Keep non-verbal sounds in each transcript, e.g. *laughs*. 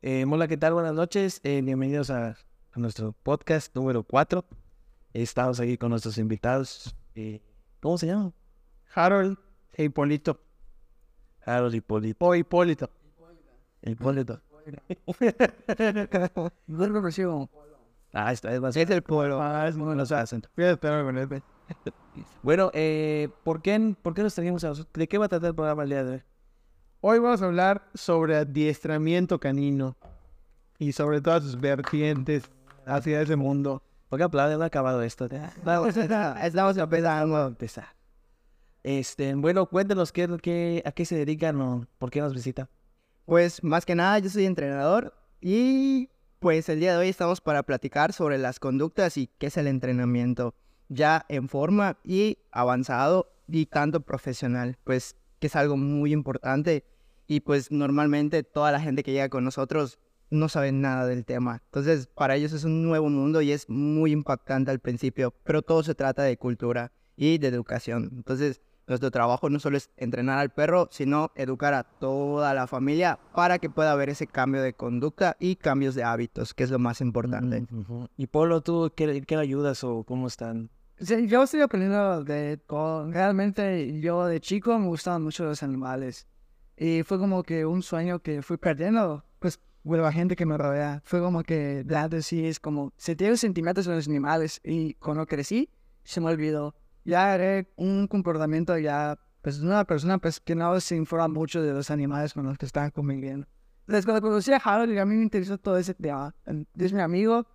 Eh, hola, ¿qué tal? Buenas noches. Eh, bienvenidos a, a nuestro podcast número 4. Estamos aquí con nuestros invitados. Eh, ¿Cómo se llaman? Harold e Hipólito. Harold Hipólito. O Hipólito. Hipólito. Vuelvo *laughs* recibo. Ah, está, es más Es el pueblo. Ah, es muy los acento. Voy a esperar con él. Bueno, eh, ¿por, qué, ¿por qué nos trajimos a ¿De qué va a tratar el programa el día de hoy? Hoy vamos a hablar sobre adiestramiento canino y sobre todas sus vertientes hacia ese mundo. ¿Por qué aplauden? No ha acabado esto. *laughs* Estamos empezando a empezar. Este, bueno, cuéntenos qué, qué, a qué se dedican o por qué nos visitan. Pues más que nada yo soy entrenador y pues el día de hoy estamos para platicar sobre las conductas y qué es el entrenamiento ya en forma y avanzado y tanto profesional, pues que es algo muy importante y pues normalmente toda la gente que llega con nosotros no sabe nada del tema. Entonces para ellos es un nuevo mundo y es muy impactante al principio, pero todo se trata de cultura y de educación. Entonces nuestro trabajo no solo es entrenar al perro, sino educar a toda la familia para que pueda haber ese cambio de conducta y cambios de hábitos, que es lo más importante. Ujú. Y Polo, ¿tú qué, qué ayudas o cómo están? Sí, yo estoy aprendiendo de todo. Realmente yo de chico me gustaban mucho los animales. Y fue como que un sueño que fui perdiendo, pues, con la gente que me rodea. Fue como que, de antes sí, es como, sentía los sentimientos de los animales. Y cuando crecí, se me olvidó. Ya era un comportamiento ya, pues, una persona, pues, que no se informa mucho de los animales con los que estaban conviviendo. Entonces, cuando conocí a Harold, a mí me interesó todo ese tema. Es mi amigo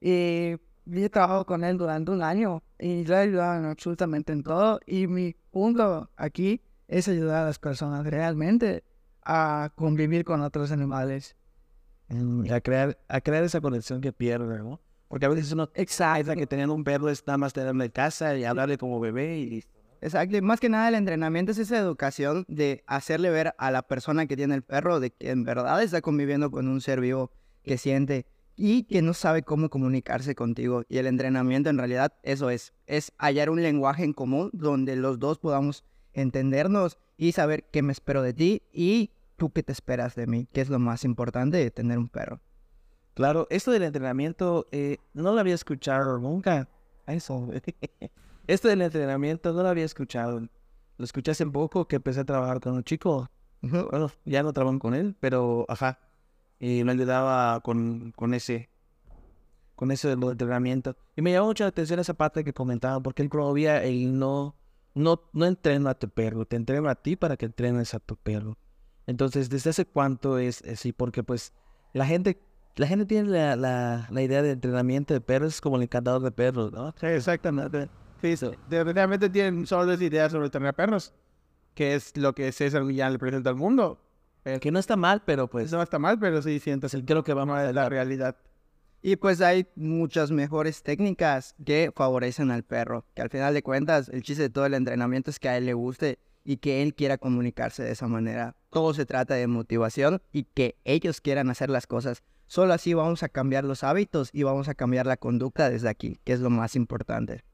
y yo he trabajado con él durante un año y le he ayudado en absolutamente en todo. Y mi punto aquí es ayudar a las personas realmente a convivir con otros animales. Mm, A crear, a crear esa conexión que pierde, ¿no? Porque a veces uno piensa que teniendo un perro es nada más tenerlo en casa y hablarle como bebé y listo. Exacto, más que nada el entrenamiento es esa educación de hacerle ver a la persona que tiene el perro de que en verdad está conviviendo con un ser vivo que siente y que no sabe cómo comunicarse contigo. Y el entrenamiento en realidad eso es, es hallar un lenguaje en común donde los dos podamos entendernos y saber qué me espero de ti y tú qué te esperas de mí, que es lo más importante de tener un perro. Claro, esto del entrenamiento eh, no lo había escuchado nunca. Eso. *laughs* Esto del entrenamiento no lo había escuchado. Lo escuché hace poco que empecé a trabajar con un chico. Bueno, ya no trabajo con él, pero ajá. Y me ayudaba con, con ese con eso del entrenamiento. Y me llamó mucho la atención esa parte que comentaban, porque él promovía el no, no, no entreno a tu perro, te entreno a ti para que entrenes a tu perro. Entonces, ¿desde hace cuánto es así? Porque pues la gente, la gente tiene la, la, la idea de entrenamiento de perros como el encantador de perros, ¿no? Sí, exactamente. Sí. De- realmente tienen solo dos ideas sobre tener perros, que es lo que César ya le presenta al mundo. Que no está mal, pero pues no está mal, pero sí sientes el creo que vamos a la realidad. Y pues hay muchas mejores técnicas que favorecen al perro, que al final de cuentas el chiste de todo el entrenamiento es que a él le guste y que él quiera comunicarse de esa manera. Todo se trata de motivación y que ellos quieran hacer las cosas. Solo así vamos a cambiar los hábitos y vamos a cambiar la conducta desde aquí, que es lo más importante.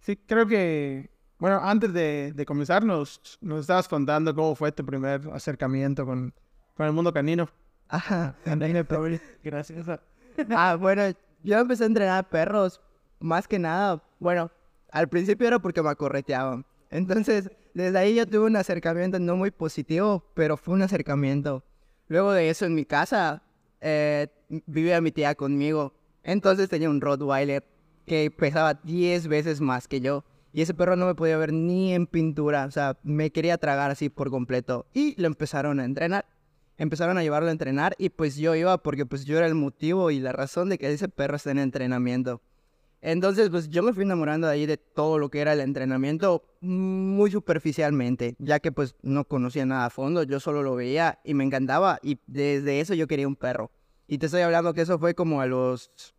Sí, creo que, bueno, antes de, de comenzar nos, nos estabas contando cómo fue tu primer acercamiento con, con el mundo canino. Ajá. *laughs* *laughs* Gracias. a- *laughs* Ah, bueno, yo empecé a entrenar perros, más que nada, bueno, al principio era porque me correteaban. Entonces, desde ahí yo tuve un acercamiento no muy positivo, pero fue un acercamiento. Luego de eso, en mi casa, eh, vivía mi tía conmigo. Entonces tenía un Rottweiler que pesaba 10 veces más que yo. Y ese perro no me podía ver ni en pintura, o sea, me quería tragar así por completo. Y lo empezaron a entrenar empezaron a llevarlo a entrenar y pues yo iba porque pues yo era el motivo y la razón de que ese perro esté en entrenamiento. Entonces pues yo me fui enamorando de ahí de todo lo que era el entrenamiento muy superficialmente, ya que pues no conocía nada a fondo, yo solo lo veía y me encantaba y desde eso yo quería un perro. Y te estoy hablando que eso fue como a los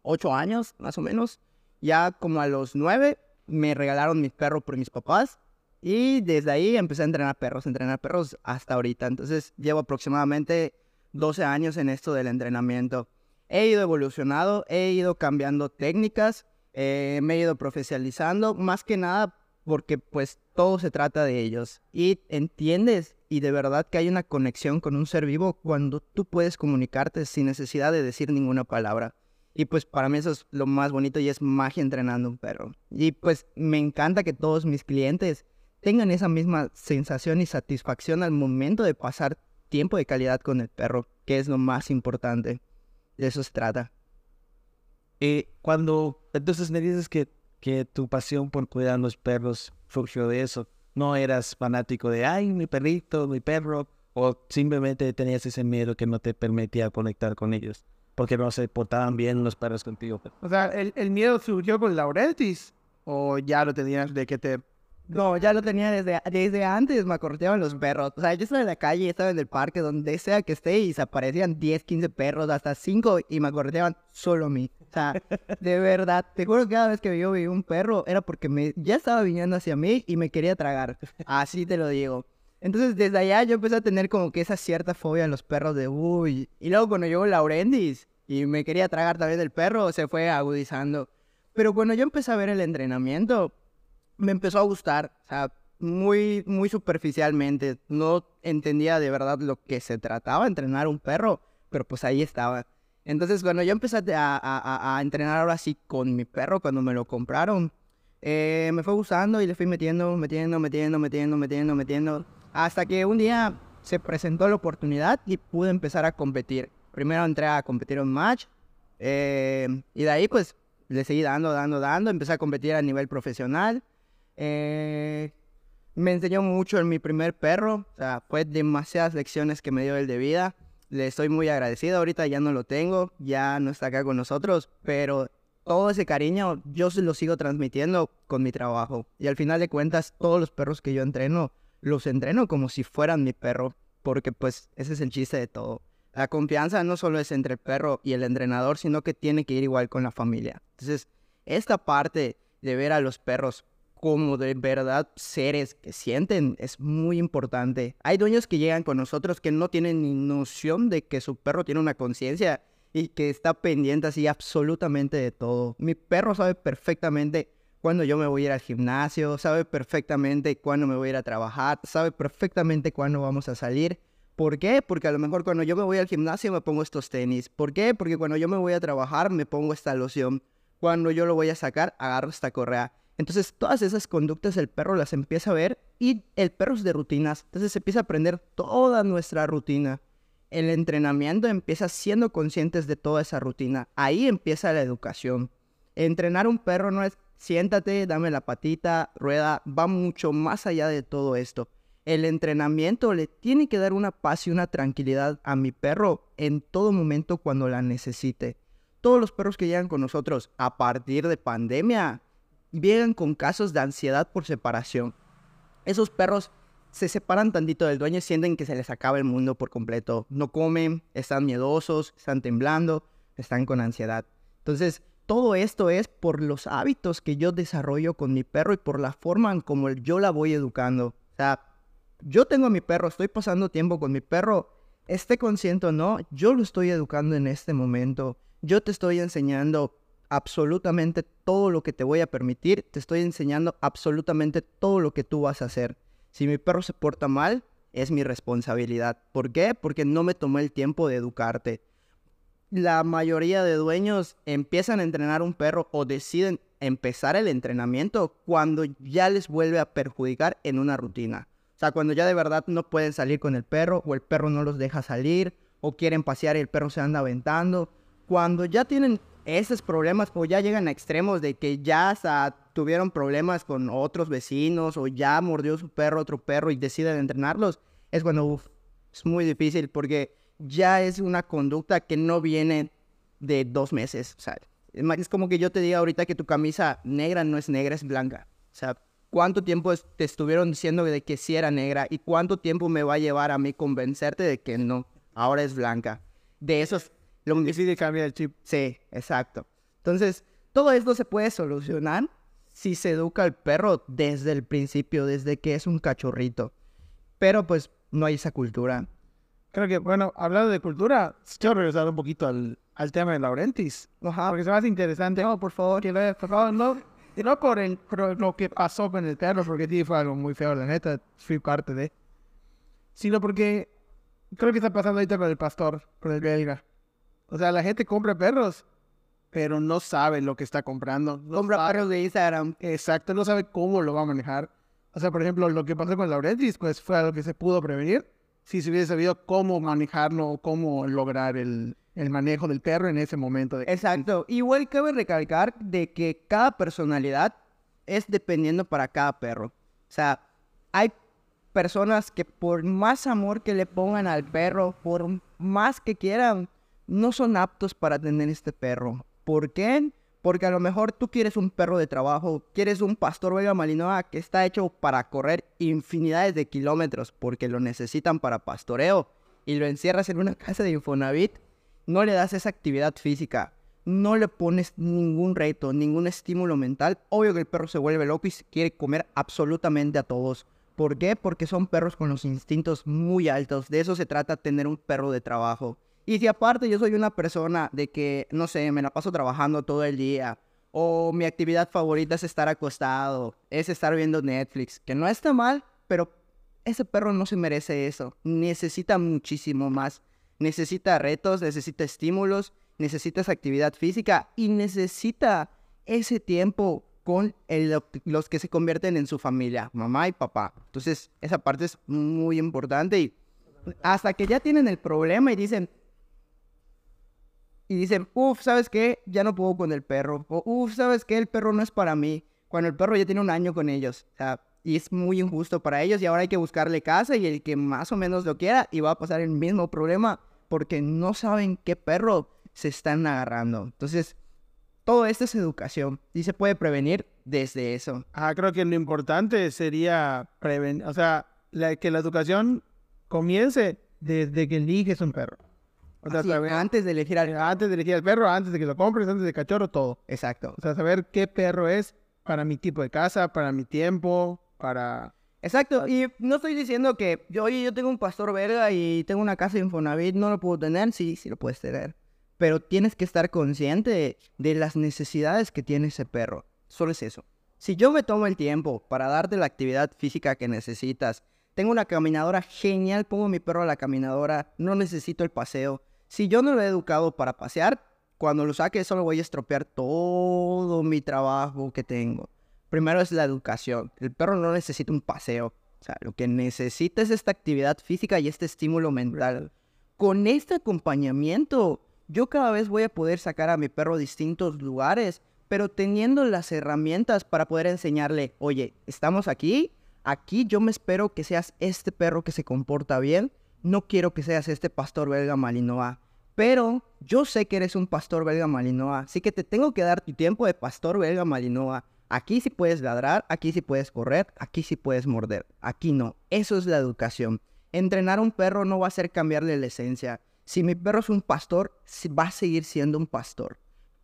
ocho años, más o menos. Ya como a los nueve me regalaron mis perros por mis papás y desde ahí empecé a entrenar perros, entrenar perros hasta ahorita. Entonces llevo aproximadamente 12 años en esto del entrenamiento. He ido evolucionado, he ido cambiando técnicas, eh, me he ido profesionalizando, más que nada porque pues todo se trata de ellos. Y entiendes y de verdad que hay una conexión con un ser vivo cuando tú puedes comunicarte sin necesidad de decir ninguna palabra. Y pues para mí eso es lo más bonito y es magia entrenando un perro. Y pues me encanta que todos mis clientes tengan esa misma sensación y satisfacción al momento de pasar tiempo de calidad con el perro, que es lo más importante. De eso se trata. Cuando, entonces me dices que, que tu pasión por cuidar a los perros surgió de eso. No eras fanático de, ay, mi perrito, mi perro, o simplemente tenías ese miedo que no te permitía conectar con ellos porque no se portaban bien los perros contigo. O sea, ¿el, el miedo surgió con Laurentis? ¿O ya lo tenías de que te no, ya lo tenía desde, desde antes, me acorteaban los perros. O sea, yo estaba en la calle, estaba en el parque, donde sea que esté, y se aparecían 10, 15 perros, hasta 5, y me acorteaban solo a mí. O sea, de verdad, te juro que cada vez que yo vi un perro, era porque me, ya estaba viniendo hacia mí y me quería tragar. Así te lo digo. Entonces, desde allá yo empecé a tener como que esa cierta fobia en los perros de, uy. Y luego cuando llegó Laurendis y me quería tragar también del perro, se fue agudizando. Pero cuando yo empecé a ver el entrenamiento, me empezó a gustar, o sea, muy, muy superficialmente. No entendía de verdad lo que se trataba, entrenar un perro, pero pues ahí estaba. Entonces, cuando yo empecé a, a, entrenar ahora sí con mi perro, cuando me lo compraron, eh, me fue gustando y le fui metiendo, metiendo, metiendo, metiendo, metiendo, metiendo, hasta que un día se presentó la oportunidad y pude empezar a competir. Primero entré a competir un match eh, y de ahí pues le seguí dando, dando, dando, empecé a competir a nivel profesional. Eh, me enseñó mucho en mi primer perro, o sea, fue demasiadas lecciones que me dio el de vida. Le estoy muy agradecido, ahorita ya no lo tengo, ya no está acá con nosotros, pero todo ese cariño yo se lo sigo transmitiendo con mi trabajo. Y al final de cuentas, todos los perros que yo entreno, los entreno como si fueran mi perro, porque pues ese es el chiste de todo. La confianza no solo es entre el perro y el entrenador, sino que tiene que ir igual con la familia. Entonces, esta parte de ver a los perros como de verdad seres que sienten es muy importante. Hay dueños que llegan con nosotros que no tienen ni noción de que su perro tiene una conciencia y que está pendiente así absolutamente de todo. Mi perro sabe perfectamente cuándo yo me voy a ir al gimnasio, sabe perfectamente cuándo me voy a ir a trabajar, sabe perfectamente cuándo vamos a salir. ¿Por qué? Porque a lo mejor cuando yo me voy al gimnasio me pongo estos tenis. ¿Por qué? Porque cuando yo me voy a trabajar me pongo esta loción. Cuando yo lo voy a sacar, agarro esta correa. Entonces todas esas conductas el perro las empieza a ver y el perro es de rutinas. Entonces empieza a aprender toda nuestra rutina. El entrenamiento empieza siendo conscientes de toda esa rutina. Ahí empieza la educación. Entrenar un perro no es siéntate, dame la patita, rueda, va mucho más allá de todo esto. El entrenamiento le tiene que dar una paz y una tranquilidad a mi perro en todo momento cuando la necesite. Todos los perros que llegan con nosotros a partir de pandemia vienen con casos de ansiedad por separación. Esos perros se separan tantito del dueño y sienten que se les acaba el mundo por completo. No comen, están miedosos, están temblando, están con ansiedad. Entonces, todo esto es por los hábitos que yo desarrollo con mi perro y por la forma en como yo la voy educando. O sea, yo tengo a mi perro, estoy pasando tiempo con mi perro, esté consciente o no, yo lo estoy educando en este momento. Yo te estoy enseñando absolutamente todo lo que te voy a permitir, te estoy enseñando absolutamente todo lo que tú vas a hacer. Si mi perro se porta mal, es mi responsabilidad. ¿Por qué? Porque no me tomé el tiempo de educarte. La mayoría de dueños empiezan a entrenar un perro o deciden empezar el entrenamiento cuando ya les vuelve a perjudicar en una rutina. O sea, cuando ya de verdad no pueden salir con el perro o el perro no los deja salir o quieren pasear y el perro se anda aventando. Cuando ya tienen esos problemas o ya llegan a extremos de que ya tuvieron problemas con otros vecinos o ya mordió su perro otro perro y deciden entrenarlos, es cuando es muy difícil porque ya es una conducta que no viene de dos meses. O sea, es como que yo te diga ahorita que tu camisa negra no es negra, es blanca. O sea, ¿cuánto tiempo te estuvieron diciendo de que sí era negra y cuánto tiempo me va a llevar a mí convencerte de que no, ahora es blanca? De esos lo difícil cambiar el chip. Sí, exacto. Entonces, todo esto se puede solucionar si se educa al perro desde el principio, desde que es un cachorrito. Pero pues no hay esa cultura. Creo que, bueno, hablando de cultura, quiero regresar un poquito al, al tema de Laurentis. Ajá. Porque se me hace interesante. Oh, por favor, por favor, no. No por, el, por lo que pasó con el perro, porque sí fue algo muy feo, la neta, fui parte de. Sino porque creo que está pasando ahorita con el pastor, con el belga. O sea, la gente compra perros, pero no sabe lo que está comprando. No Compra sabe- perros de Instagram. Exacto, no sabe cómo lo va a manejar. O sea, por ejemplo, lo que pasó con Laurentis, pues fue algo que se pudo prevenir si se hubiese sabido cómo manejarlo cómo lograr el, el manejo del perro en ese momento. De... Exacto. Igual cabe recalcar de que cada personalidad es dependiendo para cada perro. O sea, hay personas que por más amor que le pongan al perro, por más que quieran, no son aptos para tener este perro. ¿Por qué? Porque a lo mejor tú quieres un perro de trabajo, quieres un pastor belga malinois que está hecho para correr infinidades de kilómetros porque lo necesitan para pastoreo y lo encierras en una casa de Infonavit, no le das esa actividad física, no le pones ningún reto, ningún estímulo mental, obvio que el perro se vuelve loco y quiere comer absolutamente a todos. ¿Por qué? Porque son perros con los instintos muy altos. De eso se trata tener un perro de trabajo. Y si aparte yo soy una persona de que, no sé, me la paso trabajando todo el día, o mi actividad favorita es estar acostado, es estar viendo Netflix, que no está mal, pero ese perro no se merece eso. Necesita muchísimo más. Necesita retos, necesita estímulos, necesita esa actividad física y necesita ese tiempo con el- los que se convierten en su familia, mamá y papá. Entonces, esa parte es muy importante y hasta que ya tienen el problema y dicen, y dicen, uff, ¿sabes qué? Ya no puedo con el perro. O uff, ¿sabes qué? El perro no es para mí. Cuando el perro ya tiene un año con ellos. O sea, y es muy injusto para ellos y ahora hay que buscarle casa y el que más o menos lo quiera y va a pasar el mismo problema porque no saben qué perro se están agarrando. Entonces, todo esto es educación y se puede prevenir desde eso. Ah, creo que lo importante sería prevenir, o sea, la- que la educación comience desde que eliges un perro. O sea, saber- antes de elegir al... antes de elegir al perro, antes de que lo compres, antes de cachorro, todo. Exacto. O sea, saber qué perro es para mi tipo de casa, para mi tiempo, para... Exacto, y no estoy diciendo que, yo, oye, yo tengo un pastor belga y tengo una casa de Infonavit, no lo puedo tener, sí, sí lo puedes tener. Pero tienes que estar consciente de, de las necesidades que tiene ese perro. Solo es eso. Si yo me tomo el tiempo para darte la actividad física que necesitas, tengo una caminadora genial, pongo mi perro a la caminadora, no necesito el paseo. Si yo no lo he educado para pasear, cuando lo saque solo voy a estropear todo mi trabajo que tengo. Primero es la educación. El perro no necesita un paseo. O sea, lo que necesita es esta actividad física y este estímulo mental. Con este acompañamiento, yo cada vez voy a poder sacar a mi perro a distintos lugares, pero teniendo las herramientas para poder enseñarle, oye, estamos aquí, aquí yo me espero que seas este perro que se comporta bien, no quiero que seas este pastor belga malinois. Pero yo sé que eres un pastor belga malinois, así que te tengo que dar tu tiempo de pastor belga malinois. Aquí sí puedes ladrar, aquí sí puedes correr, aquí sí puedes morder, aquí no. Eso es la educación. Entrenar a un perro no va a ser cambiarle la esencia. Si mi perro es un pastor, va a seguir siendo un pastor.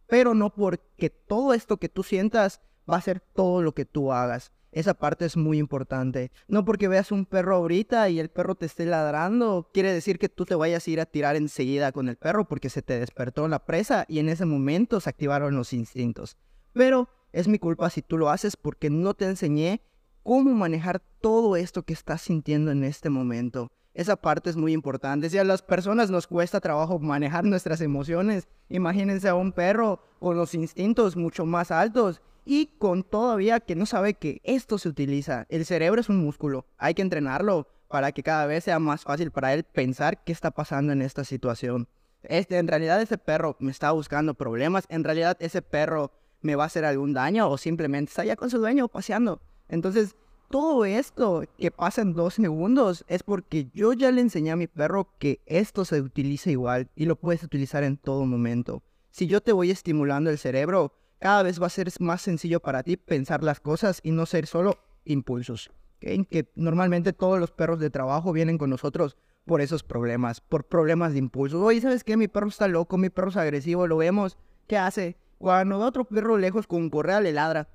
Pero no porque todo esto que tú sientas va a ser todo lo que tú hagas. Esa parte es muy importante. No porque veas un perro ahorita y el perro te esté ladrando, quiere decir que tú te vayas a ir a tirar enseguida con el perro porque se te despertó la presa y en ese momento se activaron los instintos. Pero es mi culpa si tú lo haces porque no te enseñé cómo manejar todo esto que estás sintiendo en este momento. Esa parte es muy importante. Si a las personas nos cuesta trabajo manejar nuestras emociones, imagínense a un perro con los instintos mucho más altos y con todavía que no sabe que esto se utiliza. El cerebro es un músculo, hay que entrenarlo para que cada vez sea más fácil para él pensar qué está pasando en esta situación. Este, en realidad ese perro me está buscando problemas, en realidad ese perro me va a hacer algún daño o simplemente está ya con su dueño paseando. Entonces, todo esto que pasa en dos segundos es porque yo ya le enseñé a mi perro que esto se utiliza igual y lo puedes utilizar en todo momento. Si yo te voy estimulando el cerebro, cada vez va a ser más sencillo para ti pensar las cosas y no ser solo impulsos. Que normalmente todos los perros de trabajo vienen con nosotros por esos problemas, por problemas de impulso. Oye, ¿sabes qué? Mi perro está loco, mi perro es agresivo, lo vemos. ¿Qué hace? Cuando ve otro perro lejos con correa le ladra.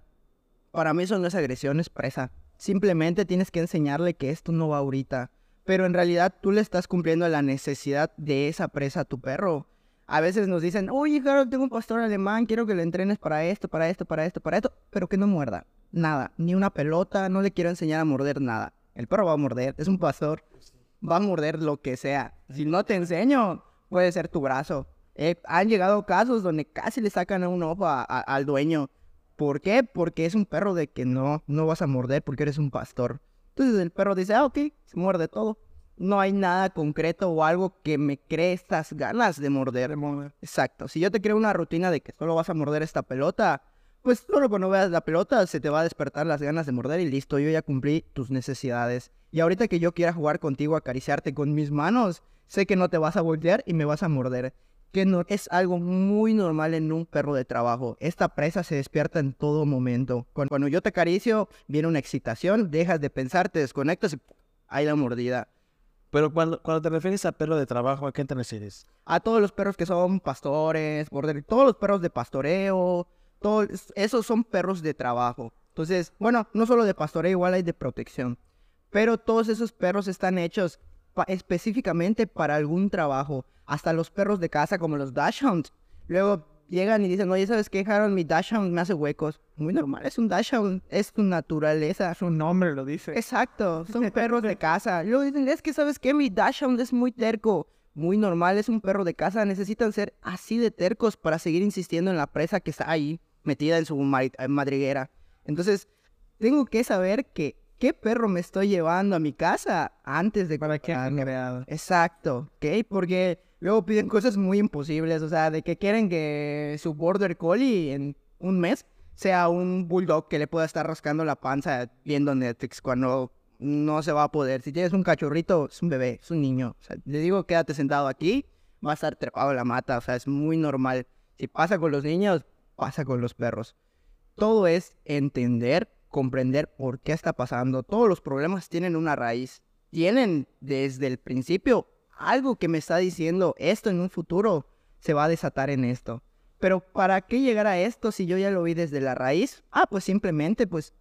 Para mí eso no es agresión, es presa. Simplemente tienes que enseñarle que esto no va ahorita. Pero en realidad tú le estás cumpliendo la necesidad de esa presa a tu perro. A veces nos dicen, oye, Harold, tengo un pastor alemán, quiero que le entrenes para esto, para esto, para esto, para esto, pero que no muerda. Nada, ni una pelota, no le quiero enseñar a morder nada. El perro va a morder, es un pastor, va a morder lo que sea. Si no te enseño, puede ser tu brazo. Eh, han llegado casos donde casi le sacan un ojo a- al dueño. ¿Por qué? Porque es un perro de que no, no vas a morder porque eres un pastor. Entonces el perro dice, ah, ok, se muerde todo. No hay nada concreto o algo que me cree estas ganas de morder. Exacto. Si yo te creo una rutina de que solo vas a morder esta pelota, pues solo cuando veas la pelota se te va a despertar las ganas de morder y listo, yo ya cumplí tus necesidades. Y ahorita que yo quiera jugar contigo, acariciarte con mis manos, sé que no te vas a voltear y me vas a morder. Que no es algo muy normal en un perro de trabajo. Esta presa se despierta en todo momento. Cuando, cuando yo te acaricio, viene una excitación, dejas de pensar, te desconectas y hay la mordida. Pero cuando, cuando te refieres a perro de trabajo, ¿a qué te refieres? a todos los perros que son pastores, border, todos los perros de pastoreo, todos esos son perros de trabajo. Entonces, bueno, no solo de pastoreo, igual hay de protección. Pero todos esos perros están hechos específicamente para algún trabajo. Hasta los perros de casa como los Dachshunds. Luego llegan y dicen, oye, ¿sabes qué, Harold? Mi Dachshund me hace huecos. Muy normal, es un Dachshund, es tu naturaleza. Su nombre lo dice. Exacto, son *laughs* perros de casa. Luego dicen, es que sabes qué, mi Dachshund es muy terco. Muy normal, es un perro de casa. Necesitan ser así de tercos para seguir insistiendo en la presa que está ahí, metida en su eh, madriguera. Entonces, tengo que saber que qué perro me estoy llevando a mi casa antes de ¿Para fue comprarlo. creado? Exacto, ¿ok? Porque luego piden cosas muy imposibles, o sea, de que quieren que su border collie en un mes sea un bulldog que le pueda estar rascando la panza viendo Netflix cuando no se va a poder. Si tienes un cachorrito, es un bebé, es un niño. O sea, le digo, quédate sentado aquí, va a estar trepado la mata, o sea, es muy normal. Si pasa con los niños, pasa con los perros. Todo es entender, comprender por qué está pasando. Todos los problemas tienen una raíz. Tienen desde el principio algo que me está diciendo esto en un futuro se va a desatar en esto. Pero ¿para qué llegar a esto si yo ya lo vi desde la raíz? Ah, pues simplemente pues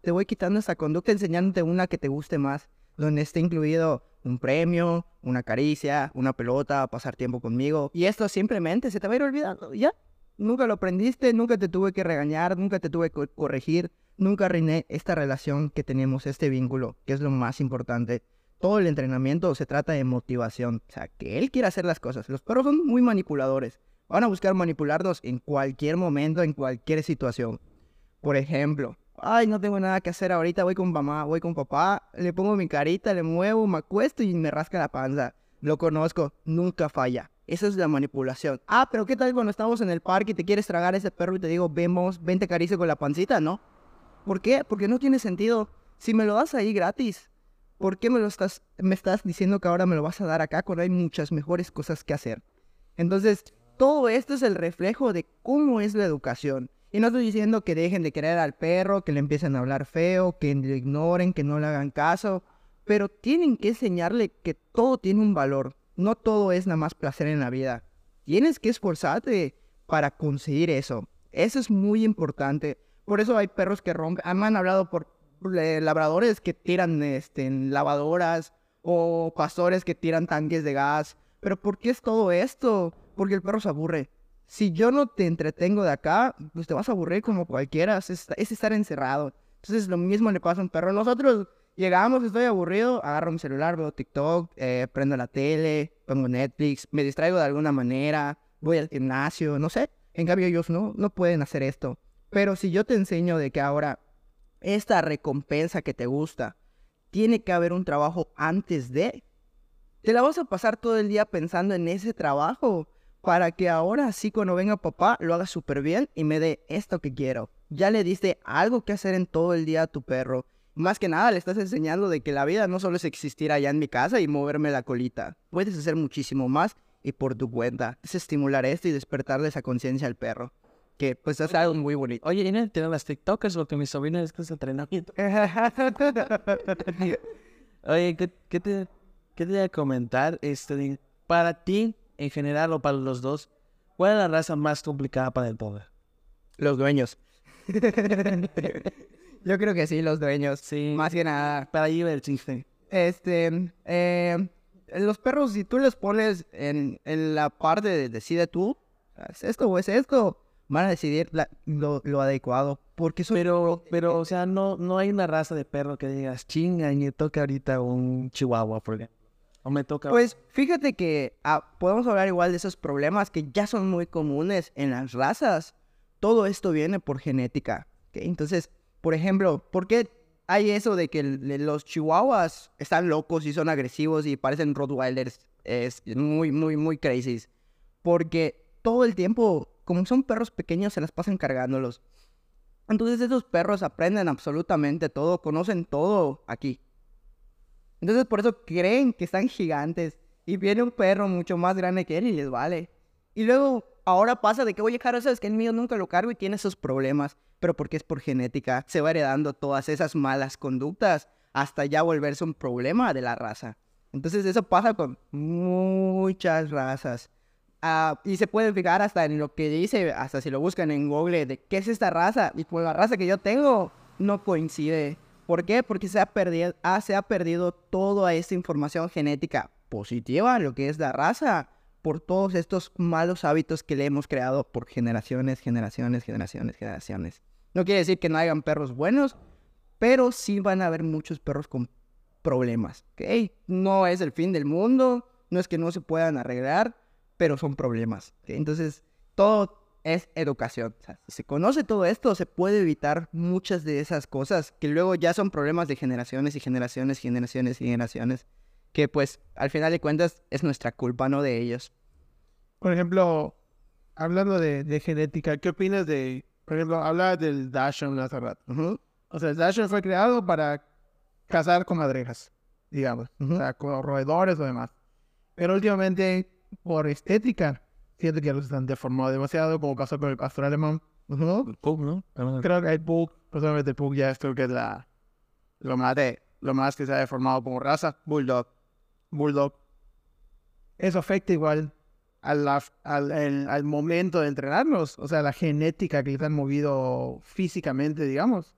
te voy quitando esa conducta enseñándote una que te guste más, donde esté incluido un premio, una caricia, una pelota, pasar tiempo conmigo. Y esto simplemente se te va a ir olvidando. Ya, nunca lo aprendiste, nunca te tuve que regañar, nunca te tuve que corregir, nunca arruiné esta relación que tenemos, este vínculo, que es lo más importante. Todo el entrenamiento se trata de motivación, o sea, que él quiera hacer las cosas. Los perros son muy manipuladores. Van a buscar manipularnos en cualquier momento, en cualquier situación. Por ejemplo, ay, no tengo nada que hacer ahorita, voy con mamá, voy con papá, le pongo mi carita, le muevo, me acuesto y me rasca la panza. Lo conozco, nunca falla. Esa es la manipulación. Ah, pero ¿qué tal cuando estamos en el parque y te quieres tragar a ese perro y te digo, vemos, ven te con la pancita, ¿no? ¿Por qué? Porque no tiene sentido. Si me lo das ahí gratis, ¿por qué me lo estás, me estás diciendo que ahora me lo vas a dar acá cuando hay muchas mejores cosas que hacer? Entonces, todo esto es el reflejo de cómo es la educación. Y no estoy diciendo que dejen de querer al perro, que le empiecen a hablar feo, que le ignoren, que no le hagan caso, pero tienen que enseñarle que todo tiene un valor. No todo es nada más placer en la vida. Tienes que esforzarte para conseguir eso. Eso es muy importante. Por eso hay perros que roncan. Me han hablado por labradores que tiran este, lavadoras o pastores que tiran tanques de gas. Pero ¿por qué es todo esto? Porque el perro se aburre. Si yo no te entretengo de acá, pues te vas a aburrir como cualquiera. Es, es estar encerrado. Entonces lo mismo le pasa a un perro. Nosotros llegamos, estoy aburrido, agarro mi celular, veo TikTok, eh, prendo la tele, pongo Netflix, me distraigo de alguna manera, voy al gimnasio, no sé. En cambio ellos no, no pueden hacer esto. Pero si yo te enseño de que ahora esta recompensa que te gusta, tiene que haber un trabajo antes de, te la vas a pasar todo el día pensando en ese trabajo para que ahora sí cuando venga papá lo haga súper bien y me dé esto que quiero. Ya le diste algo que hacer en todo el día a tu perro. Más que nada le estás enseñando de que la vida no solo es existir allá en mi casa y moverme la colita. Puedes hacer muchísimo más y por tu cuenta. Es estimular esto y despertarle esa conciencia al perro. Que pues es algo muy bonito. Oye, ¿y no tienen las TikTokers lo que mi sobrina es que es entrenamiento? *laughs* Oye, ¿qué, qué te, qué te voy a comentar? Este, para ti, en general, o para los dos, ¿cuál es la raza más complicada para el poder? Los dueños. *laughs* Yo creo que sí, los dueños. Sí. Más que nada. Para va el chiste. Este, eh, los perros, si tú les pones en, en la parte de decide tú, ¿es esto o es esto? Van a decidir la- lo, lo adecuado. Porque. Pero, pero, o sea, no, no hay una raza de perro que digas, chinga, y me toca ahorita un chihuahua, por ejemplo. O me toca... Pues fíjate que ah, podemos hablar igual de esos problemas que ya son muy comunes en las razas. Todo esto viene por genética. ¿ok? Entonces, por ejemplo, ¿por qué hay eso de que los chihuahuas están locos y son agresivos y parecen Rottweilers? Es muy, muy, muy crazy. Porque todo el tiempo, como son perros pequeños, se las pasan cargándolos. Entonces esos perros aprenden absolutamente todo, conocen todo aquí. Entonces por eso creen que están gigantes. Y viene un perro mucho más grande que él y les vale. Y luego ahora pasa de que, oye, Caro, sabes que el mío nunca lo cargo y tiene esos problemas. Pero porque es por genética, se va heredando todas esas malas conductas hasta ya volverse un problema de la raza. Entonces eso pasa con muchas razas. Ah, y se pueden fijar hasta en lo que dice, hasta si lo buscan en Google, de qué es esta raza. Y pues la raza que yo tengo no coincide. ¿Por qué? Porque se ha perdido, ah, se ha perdido toda esta información genética positiva, lo que es la raza, por todos estos malos hábitos que le hemos creado por generaciones, generaciones, generaciones, generaciones. No quiere decir que no hayan perros buenos, pero sí van a haber muchos perros con problemas, ¿ok? No es el fin del mundo, no es que no se puedan arreglar, pero son problemas. Entonces, todo es educación. O sea, si se conoce todo esto, se puede evitar muchas de esas cosas que luego ya son problemas de generaciones y generaciones, generaciones y generaciones, que pues al final de cuentas es nuestra culpa, no de ellos. Por ejemplo, hablando de, de genética, ¿qué opinas de, por ejemplo, habla del Dachshund hace rato? Ujú, O sea, el Dachshund fue creado para cazar comadrejas, digamos, Ujú. o sea, con roedores o demás. Pero últimamente, por estética, siento que los han deformado demasiado, como pasó con el pastor alemán. Ujú. Pug, ¿no? Creo que el Pug, personalmente el Pug ya es creo que es la, lo, más de, lo más que se ha deformado como raza. Bulldog. Bulldog. Eso afecta igual al, af- al, el- al momento de entrenarlos. O sea, la genética que les han movido físicamente, digamos.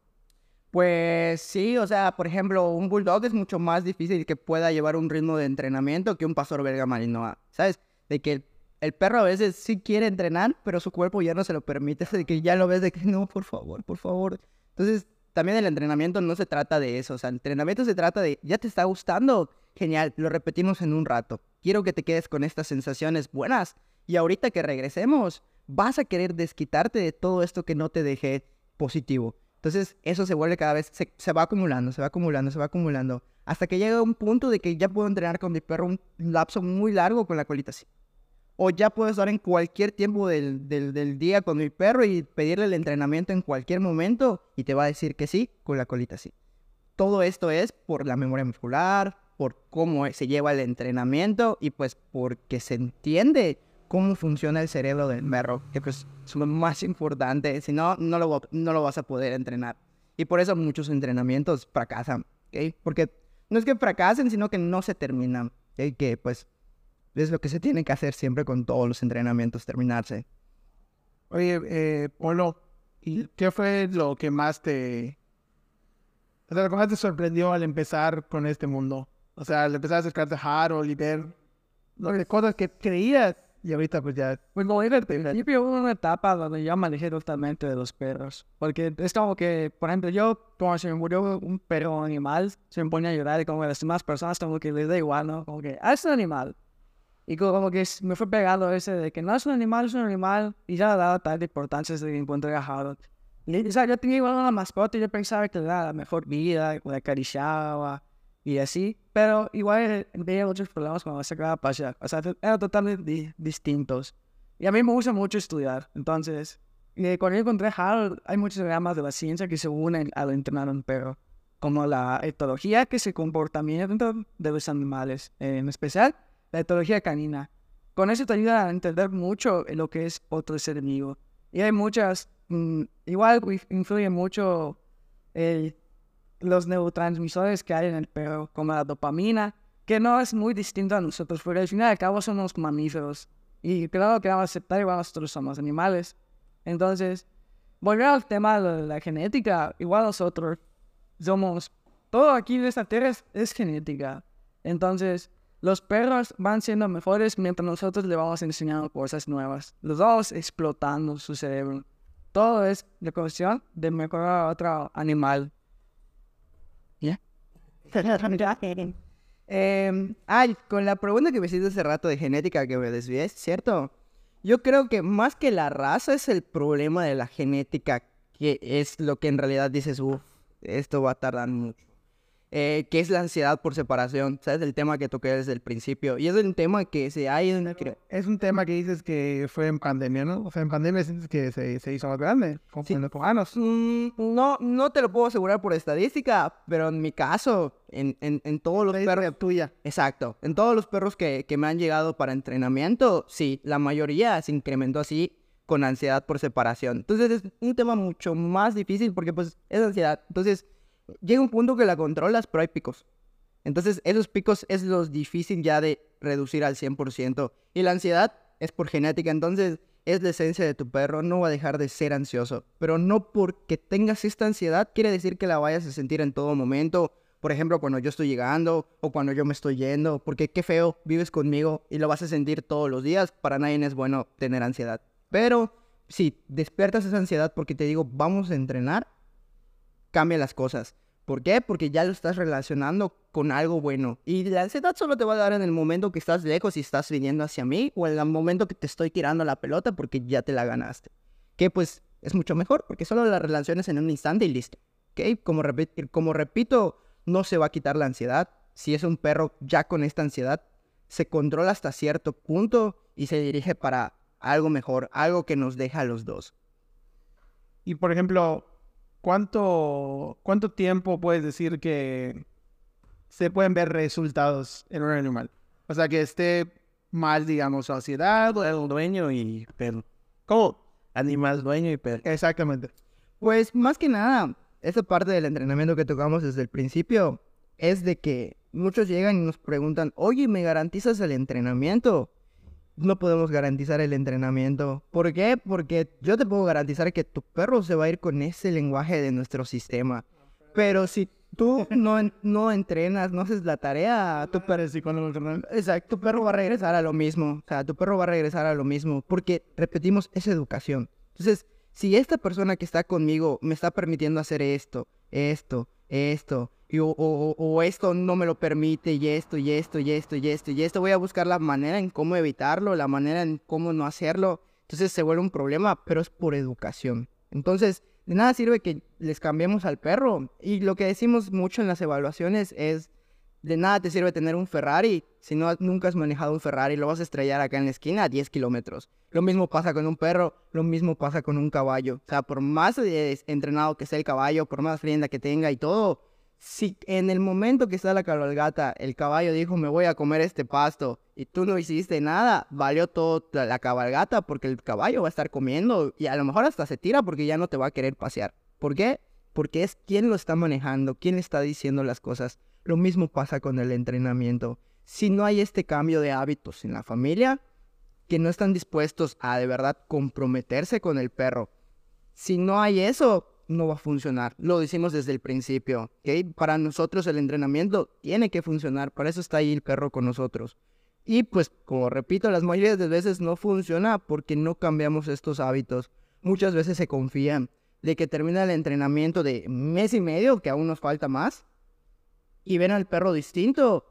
Pues sí, o sea, por ejemplo, un bulldog es mucho más difícil que pueda llevar un ritmo de entrenamiento que un pastor belga malinois, ¿sabes? De que el, perro a veces sí quiere entrenar, pero su cuerpo ya no se lo permite, *laughs* de que ya lo ves de que no, por favor, por favor. Entonces, también el entrenamiento no se trata de eso, o sea, el entrenamiento se trata de, ya te está gustando, genial, lo repetimos en un rato. Quiero que te quedes con estas sensaciones buenas y ahorita que regresemos, vas a querer desquitarte de todo esto que no te dejé positivo. Entonces, eso se vuelve cada vez, se, va acumulando, se va acumulando, se va acumulando, hasta que llega un punto de que ya puedo entrenar con mi perro un lapso muy largo con la colita así. O ya puedo estar en cualquier tiempo del, del, del día con mi perro y pedirle el entrenamiento en cualquier momento y te va a decir que sí con la colita así. Todo esto es por la memoria muscular, por cómo se lleva el entrenamiento y pues porque se entiende cómo funciona el cerebro del perro, que pues es lo más importante, si no, no lo, no lo vas a poder entrenar. Y por eso muchos entrenamientos fracasan, ¿ok? Porque no es que fracasen, sino que no se terminan, ¿ok? Que pues es lo que se tiene que hacer siempre con todos los entrenamientos, terminarse. Oye, eh, Polo, ¿y qué fue lo que más te... O sea, lo que más te sorprendió al empezar con este mundo? O sea, al empezar a acercarte a Harold y ver cosas que creías y ahorita pues ya... Pues como dije al principio, hubo una etapa donde yo me alejé totalmente de los perros. Porque es como que, por ejemplo, yo, cuando se me murió un perro animal, se me ponía a llorar y como que las demás personas como que les da igual, ¿no? Como que, ah, es un animal. Y como, que me fue pegado ese de que no es un animal, es un animal. Y ya le daba tal importancia desde que encontré a Harold. Y, o sea, yo tenía igual una mascota y yo pensaba que le daba la mejor vida, que le acariciaba y así. Pero igual veía muchos problemas cuando se acaba de pasear. O sea, eran totalmente di- distintos. Y a mí me gusta mucho estudiar. Entonces, eh, cuando yo encontré Harold, hay muchas ramas de la ciencia que se unen al entrenar un perro. Como la etología, que es el comportamiento de los animales. en especial, la etología canina. Con eso te ayuda a entender mucho lo que es otro ser vivo. Y hay muchas, mm, igual inf- influye mucho el- los neurotransmisores que hay en el perro, como la dopamina, que no es muy distinto a nosotros, porque al final y al cabo somos mamíferos. Y claro que vamos a aceptar igual nosotros somos animales. Entonces, volver al tema de la genética, igual nosotros somos, todo aquí en esta tierra es, es genética. Entonces, Los perros van siendo mejores mientras nosotros le vamos enseñando cosas nuevas. Los vamos explotando su cerebro. Todo es la cuestión de mejorar a otro animal. ¿Ya? Eh, ay, con la pregunta que me hiciste hace rato de genética que me desvié, ¿cierto? Yo creo que más que la raza es el problema de la genética, que es lo que en realidad dices, uff, esto va a tardar mucho. Eh, que es la ansiedad por separación, ¿sabes? El tema que toqué desde el principio. Y es un tema que se hay en... que- Es un tema que dices que fue en pandemia, ¿no? O sea, en pandemia sientes que se, se hizo más grande, Sí. en los humanos. Mm, no, no te lo puedo asegurar por estadística, pero en mi caso, en, en, en todos los perros... tuya. Exacto. En todos los perros que, que me han llegado para entrenamiento, sí, la mayoría se incrementó así con ansiedad por separación. Entonces es un tema mucho más difícil porque pues es ansiedad. Entonces llega un punto que la controlas, pero hay picos. Entonces esos picos es lo difícil ya de reducir al 100%. Y la ansiedad es por genética, entonces es la esencia de tu perro, no va a dejar de ser ansioso. Pero no porque tengas esta ansiedad quiere decir que la vayas a sentir en todo momento. Por ejemplo, cuando yo estoy llegando o cuando yo me estoy yendo, porque qué feo, vives conmigo y lo vas a sentir todos los días. Para nadie es bueno tener ansiedad. Pero si despiertas esa ansiedad porque te digo, vamos a entrenar, cambia las cosas. ¿Por qué? Porque ya lo estás relacionando con algo bueno. Y la ansiedad solo te va a dar en el momento que estás lejos y estás viniendo hacia mí o en el momento que te estoy tirando la pelota porque ya te la ganaste. Que pues es mucho mejor porque solo la relaciones en un instante y listo. ¿Ok? Como, como repito, no se va a quitar la ansiedad. Si es un perro ya con esta ansiedad, se controla hasta cierto punto y se dirige para algo mejor, algo que nos deja a los dos. Y por ejemplo, ¿cuánto, ¿cuánto tiempo puedes decir que se pueden ver resultados en un animal? O sea, que esté mal, digamos, o- El dueño y perro. ¿Cómo? Animal, dueño y perro. Exactamente. Pues más que nada, esa parte del entrenamiento que tocamos desde el principio es de que muchos llegan y nos preguntan, oye, ¿me garantizas el entrenamiento? No podemos garantizar el entrenamiento. ¿Por qué? Porque yo te puedo garantizar que tu perro se va a ir con ese lenguaje de nuestro sistema. Pero si tú no, no entrenas, no haces la tarea, tu perro... Exacto, tu perro va a regresar a lo mismo. O sea, tu perro va a regresar a lo mismo. Porque, repetimos, es educación. Entonces, si esta persona que está conmigo me está permitiendo hacer esto, esto, esto, y o, o- o esto no me lo permite, y esto, y esto, y esto, y esto, y esto, voy a buscar la manera en cómo evitarlo, la manera en cómo no hacerlo. Entonces se vuelve un problema, pero es por educación. Entonces, de nada sirve que les cambiemos al perro. Y lo que decimos mucho en las evaluaciones es, de nada te sirve tener un Ferrari si no nunca has manejado un Ferrari, lo vas a estrellar acá en la esquina a 10 kilómetros. Lo mismo pasa con un perro, lo mismo pasa con un caballo. O sea, por más eh, entrenado que sea el caballo, por más rienda que tenga y todo, si en el momento que está la cabalgata, el caballo dijo me voy a comer este pasto y tú no hiciste nada, valió todo la la cabalgata porque el caballo va a estar comiendo y a lo mejor hasta se tira porque ya no te va a querer pasear. ¿Por qué? Porque es quien lo está manejando, quien le está diciendo las cosas. Lo mismo pasa con el entrenamiento. Si no hay este cambio de hábitos en la familia, que no están dispuestos a de verdad comprometerse con el perro, si no hay eso, no va a funcionar. Lo decimos desde el principio. ¿ok? Para nosotros el entrenamiento tiene que funcionar. Para eso está ahí el perro con nosotros. Y pues, como repito, las mayorías de veces no funciona porque no cambiamos estos hábitos. Muchas veces se confían de que termina el entrenamiento de mes y medio, que aún nos falta más, y ven al perro distinto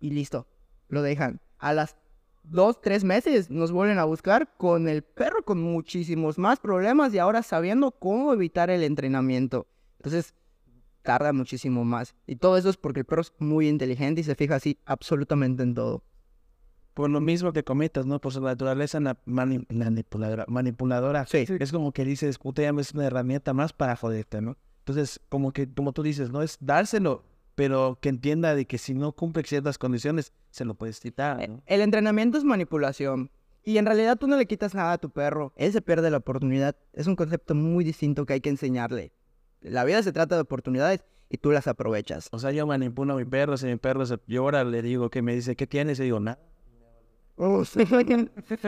y listo, lo dejan. A las dos, tres meses nos vuelven a buscar con el perro con muchísimos más problemas y ahora sabiendo cómo evitar el entrenamiento. Entonces, tarda muchísimo más. Y todo eso es porque el perro es muy inteligente y se fija así absolutamente en todo. Por lo mismo que cometas, ¿no? Por su naturaleza na- mani- manipuladora. manipuladora. Sí. Es como que dices, puta, ya es una herramienta más para joderte, ¿no? Entonces, como que, como tú dices, no es dárselo, pero que entienda de que si no cumple ciertas condiciones, se lo puedes quitar, ¿no? El entrenamiento es manipulación. Y en realidad tú no le quitas nada a tu perro. Él se pierde la oportunidad. Es un concepto muy distinto que hay que enseñarle. La vida se trata de oportunidades y tú las aprovechas. O sea, yo manipulo a mi perro, si mi perro se llora, le digo que me dice, ¿qué tienes? Y digo, nada. *laughs*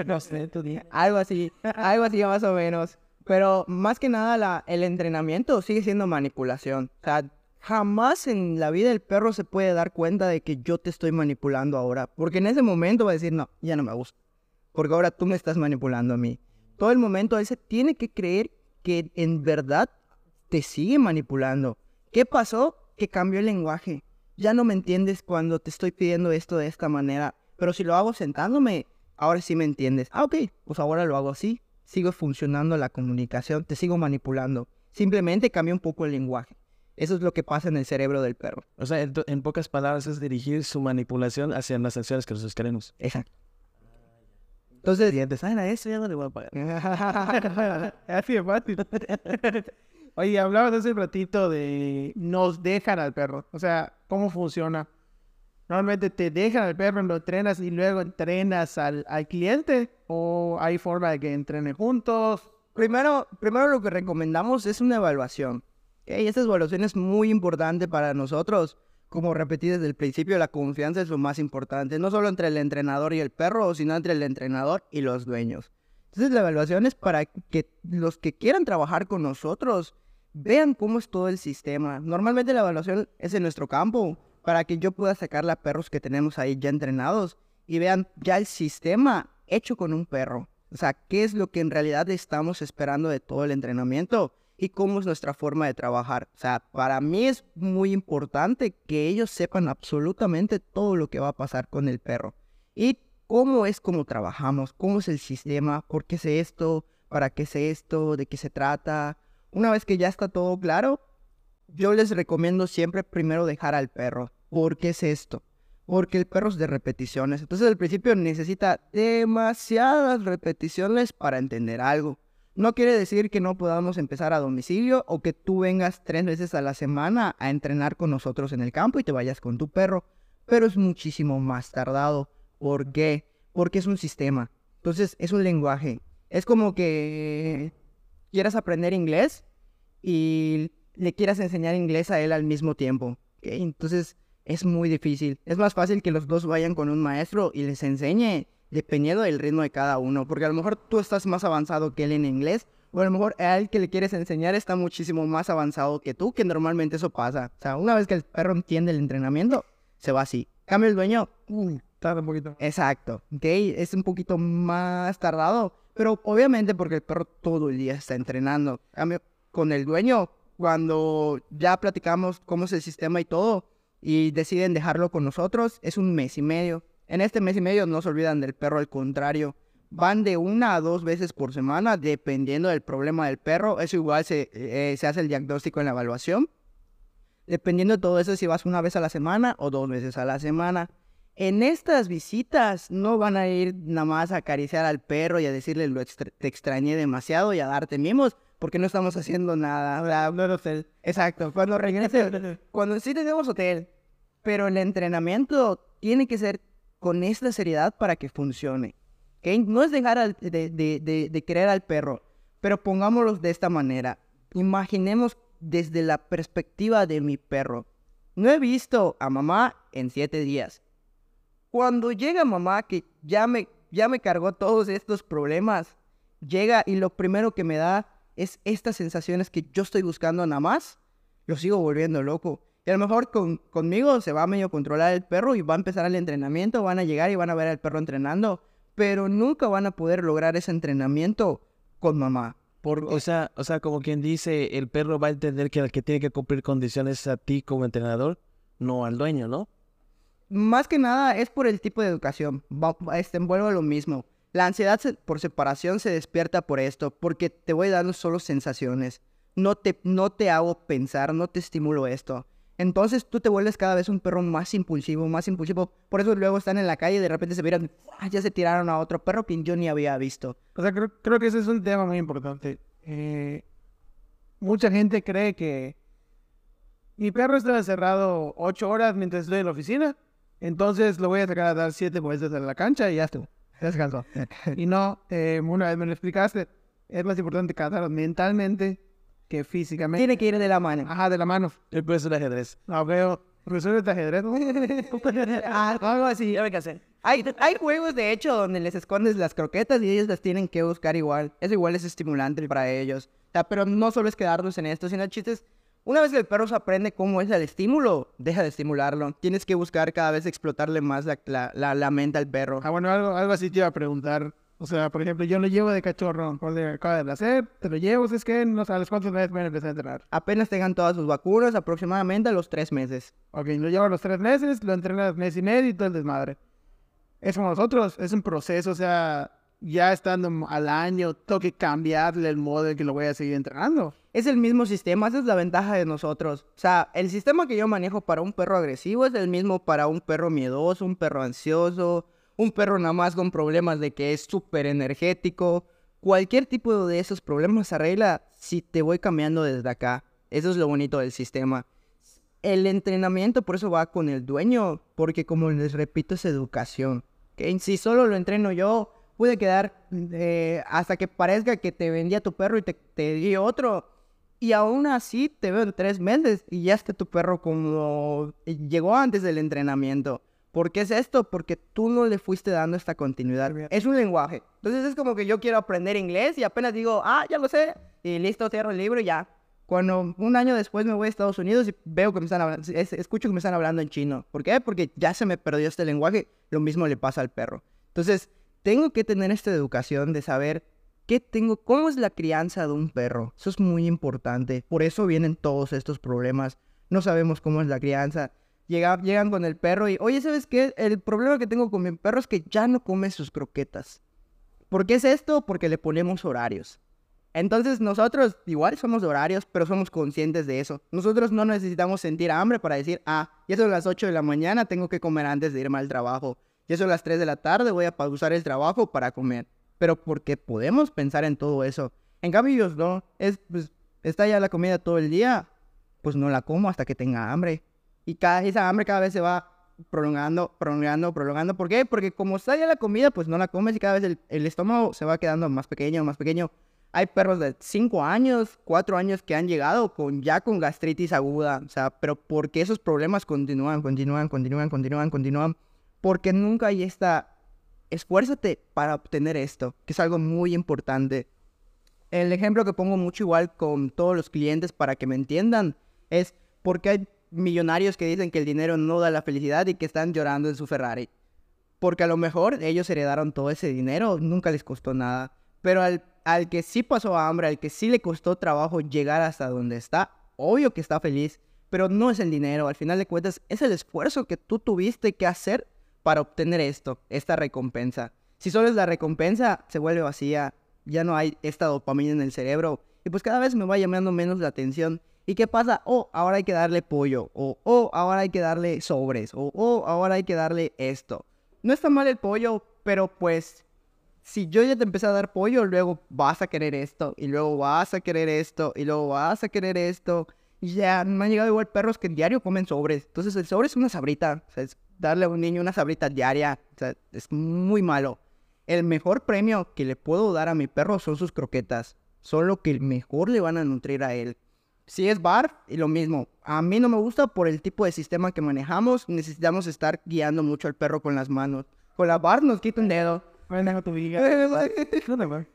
no sé, tú di- Algo así, algo así más o menos. Pero más que nada la, el entrenamiento sigue siendo manipulación. O sea, jamás en la vida el perro se puede dar cuenta de que yo te estoy manipulando ahora. Porque en ese momento va a decir, no, ya no me gusta. Porque ahora tú me estás manipulando a mí. Todo el momento él se tiene que creer que en verdad te sigue manipulando. ¿Qué pasó? Que cambió el lenguaje. Ya no me entiendes cuando te estoy pidiendo esto de esta manera. Pero si lo hago sentándome, ahora sí me entiendes. Ah, ok, pues ahora lo hago así. Sigo funcionando la comunicación, te sigo manipulando. Simplemente cambia un poco el lenguaje. Eso es lo que pasa en el cerebro del perro. O sea, en, pocas palabras es dirigir su manipulación hacia las acciones que nosotros queremos. Exacto. Entonces, Dientes, ah, eso, ya no le voy a pagar. *laughs* Así de fácil. *laughs* Oye, hablabas hace un ratito de nos dejan al perro. O sea, ¿cómo funciona? Normalmente te dejan al perro, lo entrenas y luego entrenas al, al cliente. ¿O hay forma de que entrenen juntos? primero, primero lo que recomendamos es una evaluación. Y esta evaluación es muy importante para nosotros. Como repetí desde el principio, la confianza es lo más importante. No solo entre el entrenador y el perro, sino entre el entrenador y los dueños. Entonces la evaluación es para que los que quieran trabajar con nosotros vean cómo es todo el sistema. Normalmente la evaluación es en nuestro campo para que yo pueda sacar a perros que tenemos ahí ya entrenados y vean ya el sistema hecho con un perro. O sea, qué es lo que en realidad estamos esperando de todo el entrenamiento y cómo es nuestra forma de trabajar. O sea, para mí es muy importante que ellos sepan absolutamente todo lo que va a pasar con el perro. Y cómo es como trabajamos, cómo es el sistema, por qué sé esto, para qué sé esto, de qué se trata. Una vez que ya está todo claro, yo les recomiendo siempre primero dejar al perro. ¿Por qué es esto? Porque el perro es de repeticiones. Entonces al principio necesita demasiadas repeticiones para entender algo. No quiere decir que no podamos empezar a domicilio o que tú vengas tres veces a la semana a entrenar con nosotros en el campo y te vayas con tu perro. Pero es muchísimo más tardado. ¿Por qué? Porque es un sistema. Entonces es un lenguaje. Es como que quieras aprender inglés y le quieras enseñar inglés a él al mismo tiempo. Entonces es muy difícil. Es más fácil que los dos vayan con un maestro y les enseñe dependiendo del ritmo de cada uno. Porque a lo mejor tú estás más avanzado que él en inglés. O a lo mejor a él que le quieres enseñar está muchísimo más avanzado que tú, que normalmente eso pasa. O sea, una vez que el perro entiende el entrenamiento, se va así. Cambia el dueño, Tarda un poquito. Exacto, ¿ok? Es un poquito más tardado, pero obviamente porque el perro todo el día está entrenando. En Cambio, con el dueño, cuando ya platicamos cómo es el sistema y todo, y deciden dejarlo con nosotros, es un mes y medio. En este mes y medio no se olvidan del perro, al contrario. Van de una a dos veces por semana, dependiendo del problema del perro. Eso igual se, eh, se hace el diagnóstico en la evaluación. Dependiendo de todo eso, si vas una vez a la semana o dos veces a la semana. En estas visitas no van a ir nada más a acariciar al perro y a decirle lo extra- te extrañé demasiado y a darte mimos, porque no estamos haciendo nada. No hotel. Exacto, cuando regrese, cuando sí tenemos hotel, pero el entrenamiento tiene que ser con esta seriedad para que funcione. ¿ok? No es dejar de, de, de querer al perro, pero pongámoslo de esta manera. Imaginemos desde la perspectiva de mi perro. No he visto a mamá en siete días. Cuando llega mamá que ya me, ya me cargó todos estos problemas, llega y lo primero que me da es estas sensaciones que yo estoy buscando nada más, lo sigo volviendo loco. Y a lo mejor con, conmigo se va a medio controlar el perro y va a empezar el entrenamiento, van a llegar y van a ver al perro entrenando, pero nunca van a poder lograr ese entrenamiento con mamá. O sea, o sea, como quien dice, el perro va a entender que el que tiene que cumplir condiciones es a ti como entrenador, no al dueño, ¿no? Más que nada es por el tipo de educación. Va, este, envuelvo a lo mismo. La ansiedad se- por separación se despierta por esto, porque te voy dando solo sensaciones. No te, no te hago pensar, no te estimulo esto. Entonces tú te vuelves cada vez un perro más impulsivo, más impulsivo. Por eso luego están en la calle y de repente se miran, ¡ah! ya se tiraron a otro perro que yo ni había visto. O sea, creo, creo que ese es un tema muy importante. Eh, mucha gente cree que mi perro está encerrado ocho horas mientras estoy en la oficina, entonces lo voy a sacar a dar siete vueltas en la cancha y ya estuvo. Descansó. *laughs* y no, eh, una vez me lo explicaste, es más importante cansar mentalmente que físicamente. Tiene que ir de la mano. Ajá, de la mano. El precio del ajedrez. No, veo. Profesor de ajedrez. Ah, algo así. Ya me casé. Hay, hay juegos, de hecho, donde les escondes las croquetas y ellos las tienen que buscar igual. Eso igual es estimulante para ellos. O sea, pero no solo es quedarnos en esto, sino el chiste es, Una vez que el perro se aprende cómo es el estímulo, deja de estimularlo. Tienes que buscar cada vez explotarle más la, la, la, la mente al perro. Ah, bueno, algo, algo así te iba a preguntar. O sea, por ejemplo, yo lo llevo de cachorro, por de acaba de nacer, te lo llevo, es que no sabes cuántos meses voy a empezar a entrenar. Apenas tengan todas sus vacunas, aproximadamente a los tres meses. Ok, lo llevo a los tres meses, lo entrenas mes y medio y todo el desmadre. Es como nosotros, es un proceso, o sea, ya estando al año, tengo que cambiarle el modo en que lo voy a seguir entrenando. Es el mismo sistema, esa es la ventaja de nosotros. O sea, el sistema que yo manejo para un perro agresivo es el mismo para un perro miedoso, un perro ansioso, un perro nada más con problemas de que es súper energético. Cualquier tipo de esos problemas arregla si te voy cambiando desde acá. Eso es lo bonito del sistema. El entrenamiento por eso va con el dueño, porque como les repito es educación. ¿ok? Si solo lo entreno yo, pude quedar eh, hasta que parezca que te vendía tu perro y te, te di otro. Y aún así te veo en tres meses y ya está tu perro como llegó antes del entrenamiento. ¿Por qué es esto? Porque tú no le fuiste dando esta continuidad. Es un lenguaje. Entonces es como que yo quiero aprender inglés y apenas digo, ah, ya lo sé. Y listo, cierro el libro y ya. Cuando un año después me voy a Estados Unidos y veo que me están hablando, es- escucho que me están hablando en chino. ¿Por qué? Porque ya se me perdió este lenguaje. Lo mismo le pasa al perro. Entonces, tengo que tener esta educación de saber qué tengo, cómo es la crianza de un perro. Eso es muy importante. Por eso vienen todos estos problemas. No sabemos cómo es la crianza. Llega- llegan con el perro y, oye, ¿sabes qué? El problema que tengo con mi perro es que ya no come sus croquetas. ¿Por qué es esto? Porque le ponemos horarios. Entonces nosotros igual somos horarios, pero somos conscientes de eso. Nosotros no necesitamos sentir hambre para decir, ah, ya son las 8 de la mañana, tengo que comer antes de irme al trabajo. Ya son las 3 de la tarde, voy a pausar el trabajo para comer. Pero porque podemos pensar en todo eso. En cambio ellos no. Es, pues, está ya la comida todo el día, pues no la como hasta que tenga hambre. Y cada, esa hambre cada vez se va prolongando, prolongando, prolongando. ¿Por qué? Porque como ya la comida, pues no la comes y cada vez el, el estómago se va quedando más pequeño, más pequeño. Hay perros de 5 años, 4 años que han llegado con ya con gastritis aguda. O sea, pero porque esos problemas continúan, continúan, continúan, continúan, continúan. Porque nunca hay esta... Esfuérzate para obtener esto, que es algo muy importante. El ejemplo que pongo mucho igual con todos los clientes para que me entiendan es porque hay millonarios que dicen que el dinero no da la felicidad y que están llorando en su Ferrari. Porque a lo mejor ellos heredaron todo ese dinero, nunca les costó nada. Pero al, al que sí pasó hambre, al que sí le costó trabajo llegar hasta donde está, obvio que está feliz, pero no es el dinero. Al final de cuentas, es el esfuerzo que tú tuviste que hacer para obtener esto, esta recompensa. Si solo es la recompensa, se vuelve vacía, ya no hay esta dopamina en el cerebro y pues cada vez me va llamando menos la atención. ¿Y qué pasa? Oh, ahora hay que darle pollo, o oh, ahora hay que darle sobres, o oh, ahora hay que darle esto. No está mal el pollo, pero pues si yo ya te empecé a dar pollo, luego vas a querer esto, y luego vas a querer esto, y luego vas a querer esto. Ya me han llegado igual perros que en diario comen sobres. Entonces el sobre es una sabrita. O sea, es darle a un niño una sabrita diaria. O sea, es muy malo. El mejor premio que le puedo dar a mi perro son sus croquetas. Son lo que mejor le van a nutrir a él. Si es bar, y lo mismo. A mí no me gusta por el tipo de sistema que manejamos. Necesitamos estar guiando mucho al perro con las manos. Con la bar nos quita un dedo. Bueno, tu viga. *laughs*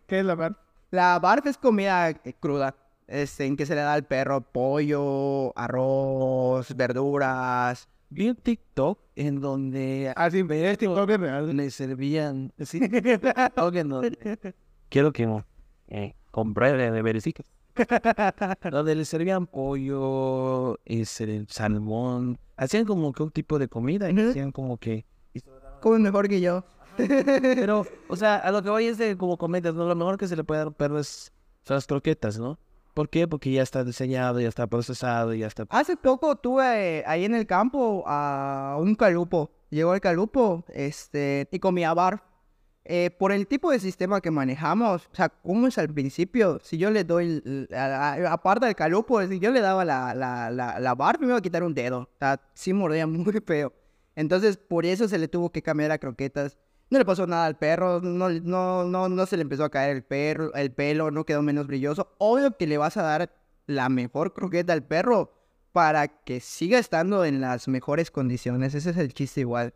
¿Qué es la bar? La barf es comida eh, cruda. Este, en que se le da al perro pollo, arroz, verduras. Vi un TikTok en donde Ah, sí, es TikTok es real. le servían. Sí, *laughs* TikTok en donde. *laughs* Quiero que no. Eh, compré de, de verecitos. Donde le servían pollo, ese, salmón. Hacían como que un tipo de comida y hacían como que. Comen mejor que yo. Pero, o sea, a lo que voy es de como comentas, ¿no? Lo mejor que se le puede dar a un perro es, son las croquetas, ¿no? ¿Por qué? Porque ya está diseñado, ya está procesado, ya está... Hace poco tuve eh, ahí en el campo a un calupo. Llegó el calupo este, y comía bar. Eh, por el tipo de sistema que manejamos, o sea, como es al principio, si yo le doy, aparte del calupo, si yo le daba la, la, la, la bar, me iba a quitar un dedo. O sea, sí mordía *laughs* muy feo. Entonces, por eso se le tuvo que cambiar a croquetas. No le pasó nada al perro, no, no, no, no se le empezó a caer el, perro, el pelo, no quedó menos brilloso. Obvio que le vas a dar la mejor croqueta al perro para que siga estando en las mejores condiciones. Ese es el chiste igual.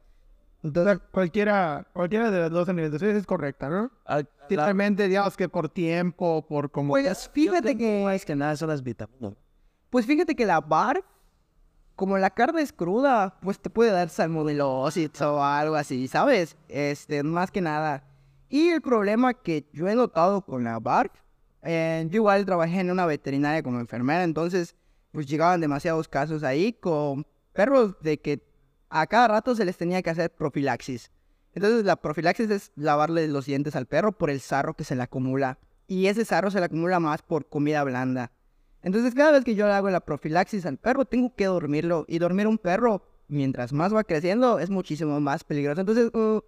Sea, cualquiera, cualquiera de las dos alimentaciones es correcta, ¿no? Ah, Simplemente, digamos que por tiempo, por como... Pues fíjate que... más que nada son las vitaminas. Pues fíjate que la bar, como la carne es cruda, pues te puede dar salmonelosis o algo así, ¿sabes? Este, más que nada. Y el problema que yo he notado con la bar, eh, yo igual trabajé en una veterinaria como enfermera, entonces pues llegaban demasiados casos ahí con perros de que a cada rato se les tenía que hacer profilaxis. Entonces la profilaxis es lavarle los dientes al perro por el sarro que se le acumula. Y ese sarro se le acumula más por comida blanda. Entonces cada vez que yo le hago la profilaxis al perro, tengo que dormirlo. Y dormir un perro, mientras más va creciendo, es muchísimo más peligroso. Entonces, uh,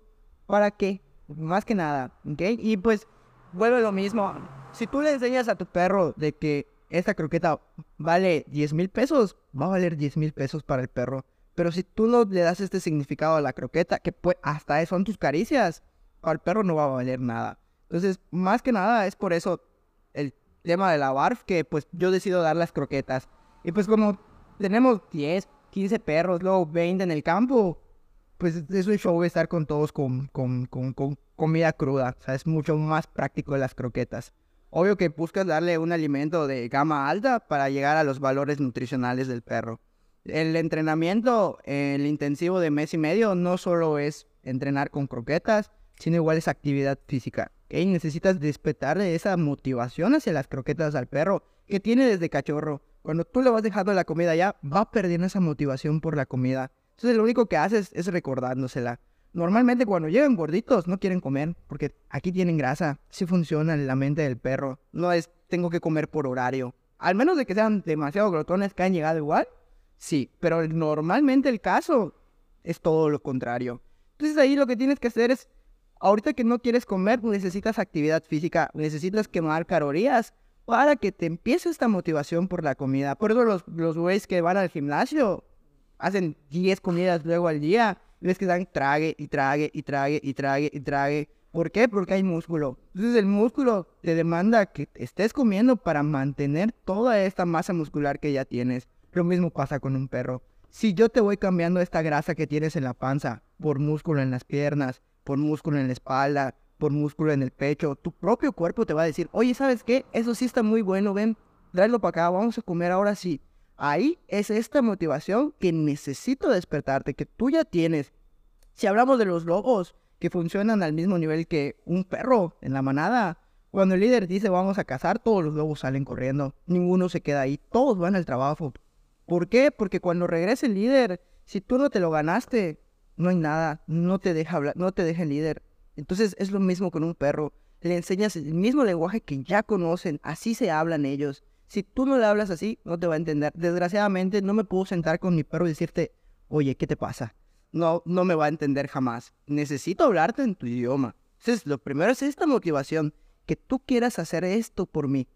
¿para qué? Más que nada, ¿ok? Y pues vuelve lo mismo. Si tú le enseñas a tu perro de que esta croqueta vale 10 mil pesos, va a valer 10 mil pesos para el perro. Pero si tú no le das este significado a la croqueta, que pues, hasta son tus caricias, al perro no va a valer nada. Entonces, más que nada es por eso el tema de la BARF, que pues yo decido dar las croquetas. Y pues como tenemos 10, 15 perros, luego 20 en el campo, pues es un show estar con todos con, con, con, con comida cruda. O sea, es mucho más práctico las croquetas. Obvio que buscas darle un alimento de gama alta para llegar a los valores nutricionales del perro. El entrenamiento, el intensivo de mes y medio, no solo es entrenar con croquetas, sino igual es actividad física. ¿okay? Necesitas despertarle esa motivación hacia las croquetas al perro que tiene desde cachorro. Cuando tú le vas dejando la comida ya, va perdiendo esa motivación por la comida. Entonces lo único que haces es recordándosela. Normalmente cuando llegan gorditos no quieren comer porque aquí tienen grasa. Sí funciona en la mente del perro. No es tengo que comer por horario. Al menos de que sean demasiado glotones que han llegado igual. Sí, pero normalmente el caso es todo lo contrario. Entonces ahí lo que tienes que hacer es, ahorita que no quieres comer, necesitas actividad física, necesitas quemar calorías para que te empiece esta motivación por la comida. Por eso los, los güeyes que van al gimnasio hacen 10 comidas luego al día ves que están trague y trague y trague y trague y trague. ¿Por qué? Porque hay músculo. Entonces el músculo te demanda que estés comiendo para mantener toda esta masa muscular que ya tienes. Lo mismo pasa con un perro. Si yo te voy cambiando esta grasa que tienes en la panza por músculo en las piernas, por músculo en la espalda, por músculo en el pecho, tu propio cuerpo te va a decir, oye, ¿sabes qué? Eso sí está muy bueno, ven, tráelo para acá, vamos a comer ahora sí. Ahí es esta motivación que necesito despertarte, que tú ya tienes. Si hablamos de los lobos, que funcionan al mismo nivel que un perro en la manada, cuando el líder dice vamos a cazar, todos los lobos salen corriendo. Ninguno se queda ahí, todos van al trabajo. ¿Por qué? Porque cuando regrese el líder, si tú no te lo ganaste, no hay nada, no te deja hablar, no te deja el líder. Entonces es lo mismo con un perro. Le enseñas el mismo lenguaje que ya conocen, así se hablan ellos. Si tú no le hablas así, no te va a entender. Desgraciadamente, no me puedo sentar con mi perro y decirte, oye, ¿qué te pasa? No, no me va a entender jamás. Necesito hablarte en tu idioma. Entonces, lo primero es esta motivación, que tú quieras hacer esto por mí.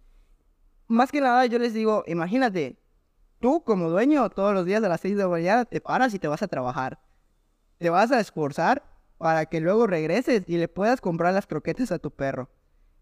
Más que nada, yo les digo, imagínate, tú como dueño, todos los días a las 6 de la mañana te paras y te vas a trabajar. Te vas a esforzar para que luego regreses y le puedas comprar las croquetas a tu perro.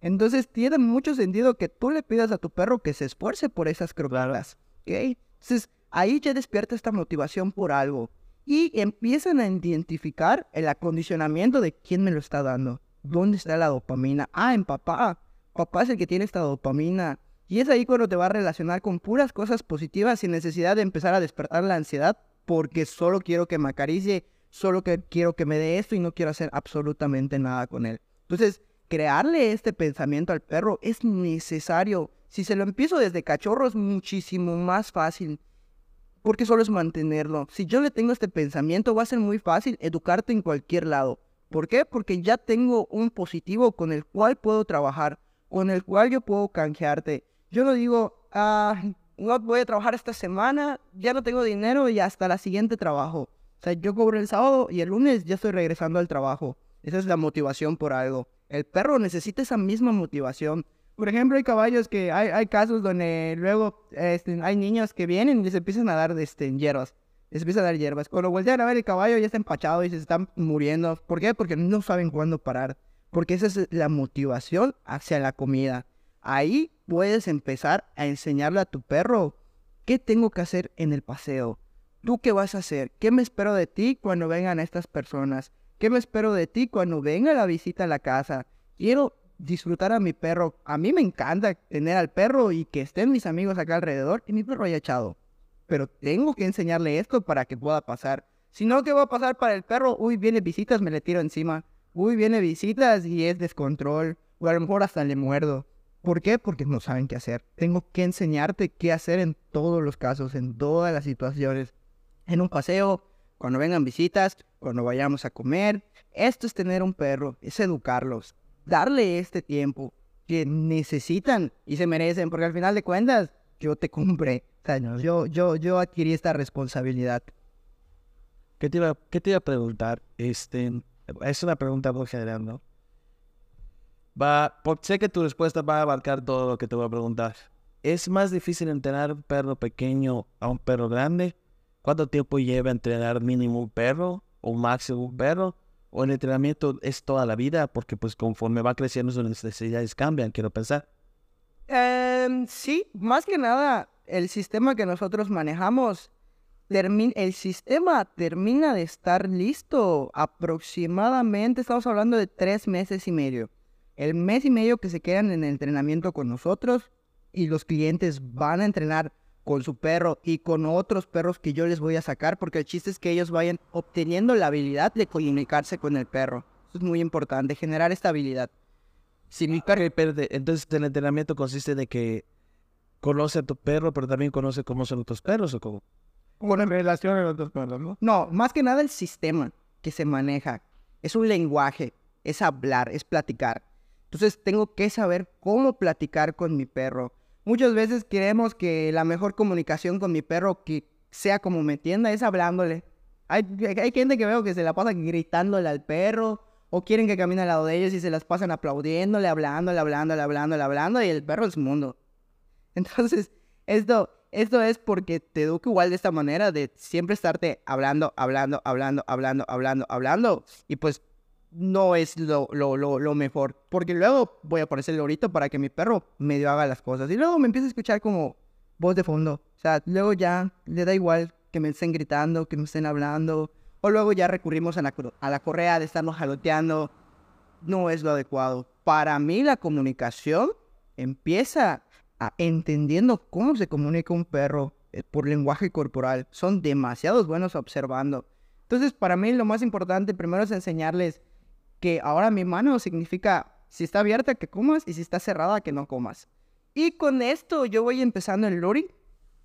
Entonces tiene mucho sentido que tú le pidas a tu perro que se esfuerce por esas croquetas. ¿ok? Entonces ahí ya despierta esta motivación por algo. Y empiezan a identificar el acondicionamiento de quién me lo está dando. ¿Dónde está la dopamina? Ah, en papá. Papá es el que tiene esta dopamina. Y es ahí cuando te va a relacionar con puras cosas positivas sin necesidad de empezar a despertar la ansiedad porque solo quiero que me acaricie, solo que quiero que me dé esto y no quiero hacer absolutamente nada con él. Entonces, crearle este pensamiento al perro es necesario. Si se lo empiezo desde cachorro es muchísimo más fácil. Porque solo es mantenerlo. Si yo le tengo este pensamiento, va a ser muy fácil educarte en cualquier lado. ¿Por qué? Porque ya tengo un positivo con el cual puedo trabajar, con el cual yo puedo canjearte. Yo no digo, ah, no voy a trabajar esta semana, ya no tengo dinero y hasta la siguiente trabajo. O sea, yo cobro el sábado y el lunes ya estoy regresando al trabajo. Esa es la motivación por algo. El perro necesita esa misma motivación. Por ejemplo, hay caballos que hay, hay casos donde luego este, hay niños que vienen y les empiezan a dar este, hierbas. Les empiezan a dar hierbas. Cuando voltean a ver el caballo ya está empachado y se están muriendo. ¿Por qué? Porque no saben cuándo parar. Porque esa es la motivación hacia la comida. Ahí puedes empezar a enseñarle a tu perro qué tengo que hacer en el paseo. ¿Tú qué vas a hacer? ¿Qué me espero de ti cuando vengan estas personas? ¿Qué me espero de ti cuando venga la visita a la casa? Quiero disfrutar a mi perro. A mí me encanta tener al perro y que estén mis amigos acá alrededor y mi perro haya echado. Pero tengo que enseñarle esto para que pueda pasar. Si no, ¿qué va a pasar para el perro? Uy, viene visitas, me le tiro encima. Uy, viene visitas y es descontrol. O a lo mejor hasta le muerdo. ¿Por qué? Porque no saben qué hacer. Tengo que enseñarte qué hacer en todos los casos, en todas las situaciones. En un paseo, cuando vengan visitas, cuando vayamos a comer. Esto es tener un perro, es educarlos, darle este tiempo que necesitan y se merecen, porque al final de cuentas yo te compré, yo, yo, yo adquirí esta responsabilidad. ¿Qué te, iba, ¿Qué te iba a preguntar? Este, es una pregunta muy general, ¿no? Va, sé que tu respuesta va a abarcar todo lo que te voy a preguntar. ¿Es más difícil entrenar un perro pequeño a un perro grande? ¿Cuánto tiempo lleva entrenar mínimo un perro o máximo un perro? ¿O el entrenamiento es toda la vida? Porque pues conforme va creciendo sus necesidades cambian, quiero pensar. Em, sí, más que nada, el sistema que nosotros manejamos, el sistema termina de estar listo aproximadamente, estamos hablando de tres meses y medio. El mes y medio que se quedan en el entrenamiento con nosotros y los clientes van a entrenar con su perro y con otros perros que yo les voy a sacar, porque el chiste es que ellos vayan obteniendo la habilidad de comunicarse con el perro. Eso es muy importante, generar esta habilidad. Si mi perro entonces el entrenamiento consiste de que conoce a tu perro, pero también conoce cómo son otros perros o cómo. Una relación con otros perros, ¿no? No, más que nada el sistema que se maneja. Es un lenguaje, es hablar, es platicar. Entonces tengo que saber cómo platicar con mi perro Muchas veces queremos que la mejor comunicación con mi perro que sea como me entienda es hablándole. Hay, hay gente que veo que se la pasa gritándole al perro o quieren que camine al lado de ellos y se las pasan aplaudiéndole, hablándole, hablándole, hablándole, hablando y el perro es mundo. *laughs* Entonces, esto, esto es porque te educo igual de esta manera de siempre estarte hablando, hablando, hablando, hablando, hablando, hablando. Y pues no es lo, lo, lo, mejor. Porque luego voy a el lorito para que mi perro medio haga las cosas. Y luego me empieza a escuchar como voz de fondo. O sea, luego ya le da igual que me estén gritando, que me estén hablando. O luego ya recurrimos a la, a la correa de estarnos jaloteando. No es lo adecuado. Para mí la comunicación empieza a entendiendo cómo se comunica un perro eh, por lenguaje corporal. Son demasiados buenos observando. Entonces, para mí lo más importante primero es enseñarles que ahora mi mano significa si está abierta que comas y si está cerrada que no comas. Y con esto yo voy empezando el luring.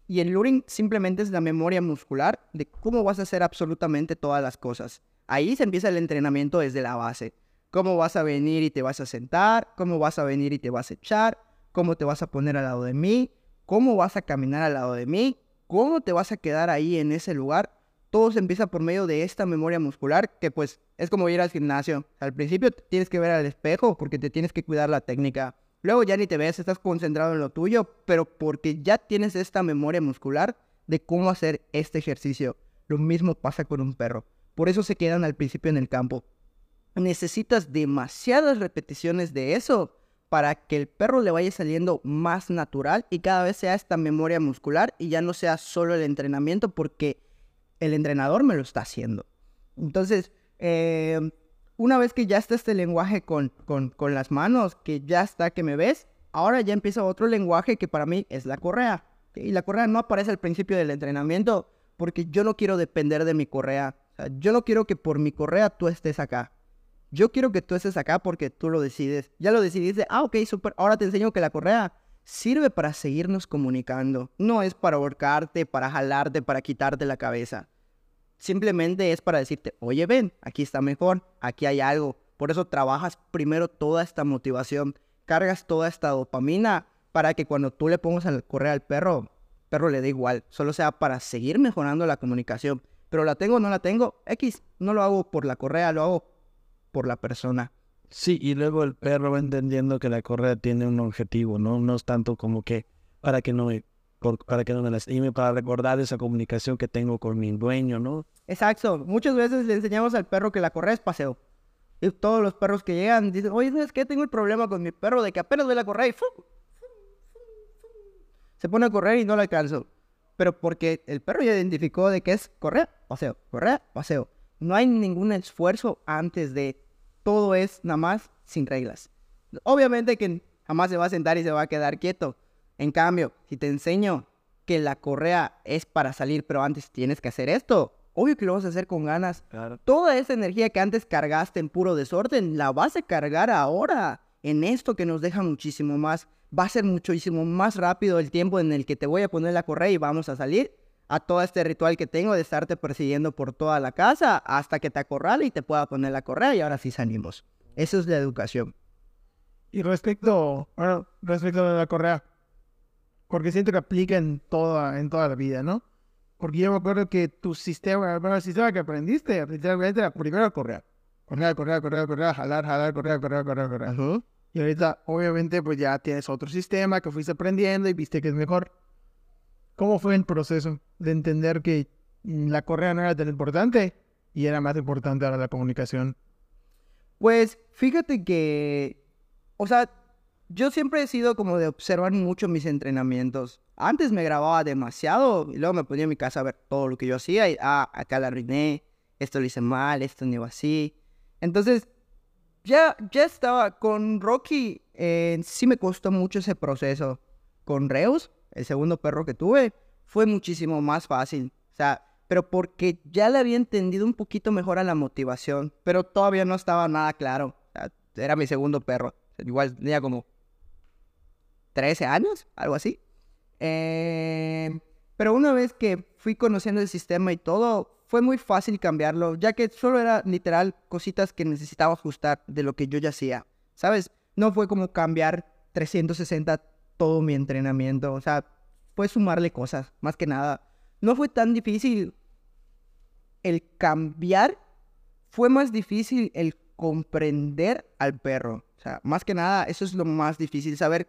Y el luring simplemente es la memoria muscular de cómo vas a hacer absolutamente todas las cosas. Ahí se empieza el entrenamiento desde la base. Cómo vas a venir y te vas a sentar, cómo vas a venir y te vas a echar, cómo te vas a poner al lado de mí, cómo vas a caminar al lado de mí, cómo te vas a quedar ahí en ese lugar todo se empieza por medio de esta memoria muscular, que pues es como ir al gimnasio. Al principio tienes que ver al espejo porque te tienes que cuidar la técnica. Luego ya ni te ves, estás concentrado en lo tuyo, pero porque ya tienes esta memoria muscular de cómo hacer este ejercicio. Lo mismo pasa con un perro. Por eso se quedan al principio en el campo. Necesitas demasiadas repeticiones de eso para que el perro le vaya saliendo más natural y cada vez sea esta memoria muscular y ya no sea solo el entrenamiento porque el entrenador me lo está haciendo. Entonces, eh, una vez que ya está este lenguaje con, con, las manos, que ya está que me ves, ahora ya empieza otro lenguaje que para mí es la correa. Y la correa no aparece al principio del entrenamiento porque yo no quiero depender de mi correa. yo no quiero que por mi correa tú estés acá. Yo quiero que tú estés acá porque tú lo decides. Ya lo decidiste. Ah, ok, súper. Ahora te enseño que la correa sirve para seguirnos comunicando. No es para ahorcarte, para jalarte, para quitarte la cabeza. Simplemente es para decirte, oye, ven, aquí está mejor, aquí hay algo. Por eso trabajas primero toda esta motivación, cargas toda esta dopamina para que cuando tú le pongas al correr al perro, perro le dé igual, solo sea para seguir mejorando la comunicación. Pero la tengo o no la tengo, X, no lo hago por la correa, lo hago por la persona. Sí, y luego el perro va entendiendo que la correa tiene un objetivo, ¿no? No es tanto como que para que no me, para que no me lastime, para recordar esa comunicación que tengo con mi dueño, ¿no? Exacto. Muchas veces le enseñamos al perro que la correa es paseo. Y todos los perros que llegan dicen, oye, ¿sabes qué? Tengo el problema con mi perro de que apenas ve la correa y se pone a correr y no la alcanzo. Pero porque el perro ya identificó de que es correa, paseo, correa, paseo. No hay ningún esfuerzo antes de todo es nada más sin reglas. Obviamente que jamás se va a sentar y se va a quedar quieto. En cambio, si te enseño que la correa es para salir, pero antes tienes que hacer esto, obvio que lo vas a hacer con ganas. Claro. Toda esa energía que antes cargaste en puro desorden, la vas a cargar ahora en esto que nos deja muchísimo más. Va a ser muchísimo más rápido el tiempo en el que te voy a poner la correa y vamos a salir a todo este ritual que tengo de estarte persiguiendo por toda la casa hasta que te acorrale y te pueda poner la correa y ahora sí salimos. Eso es la educación. Y respecto, bueno, respecto a la correa, porque siento que aplica en toda, en toda la vida, ¿no? Porque yo me acuerdo que tu sistema, bueno, el sistema que aprendiste, principalmente era primero correr. Correr, correr, correr, correr, jalar, jalar, correr, correr, correr, correr. Y ahorita, obviamente, pues ya tienes otro sistema que fuiste aprendiendo y viste que es mejor. ¿Cómo fue el proceso de entender que mm, la correa no era tan importante y era más importante ahora la comunicación? Pues fíjate que, o sea, yo siempre he sido como de observar mucho mis entrenamientos. Antes me grababa demasiado y luego me ponía en mi casa a ver todo lo que yo hacía y, ah, acá la arruiné, esto lo hice mal, esto no iba así. Entonces, ya, ya estaba con Rocky, eh, sí me costó mucho ese proceso. Con Reus, el segundo perro que tuve, fue muchísimo más fácil. O sea, pero porque ya le había entendido un poquito mejor a la motivación, pero todavía no estaba nada claro. Era mi segundo perro. Igual tenía como 13 años, algo así. Eh, pero una vez que fui conociendo el sistema y todo, fue muy fácil cambiarlo, ya que solo era literal cositas que necesitaba ajustar de lo que yo ya hacía. ¿Sabes? No fue como cambiar 360 todo mi entrenamiento. O sea, fue sumarle cosas, más que nada. No fue tan difícil el cambiar, fue más difícil el comprender al perro. O sea, más que nada, eso es lo más difícil, saber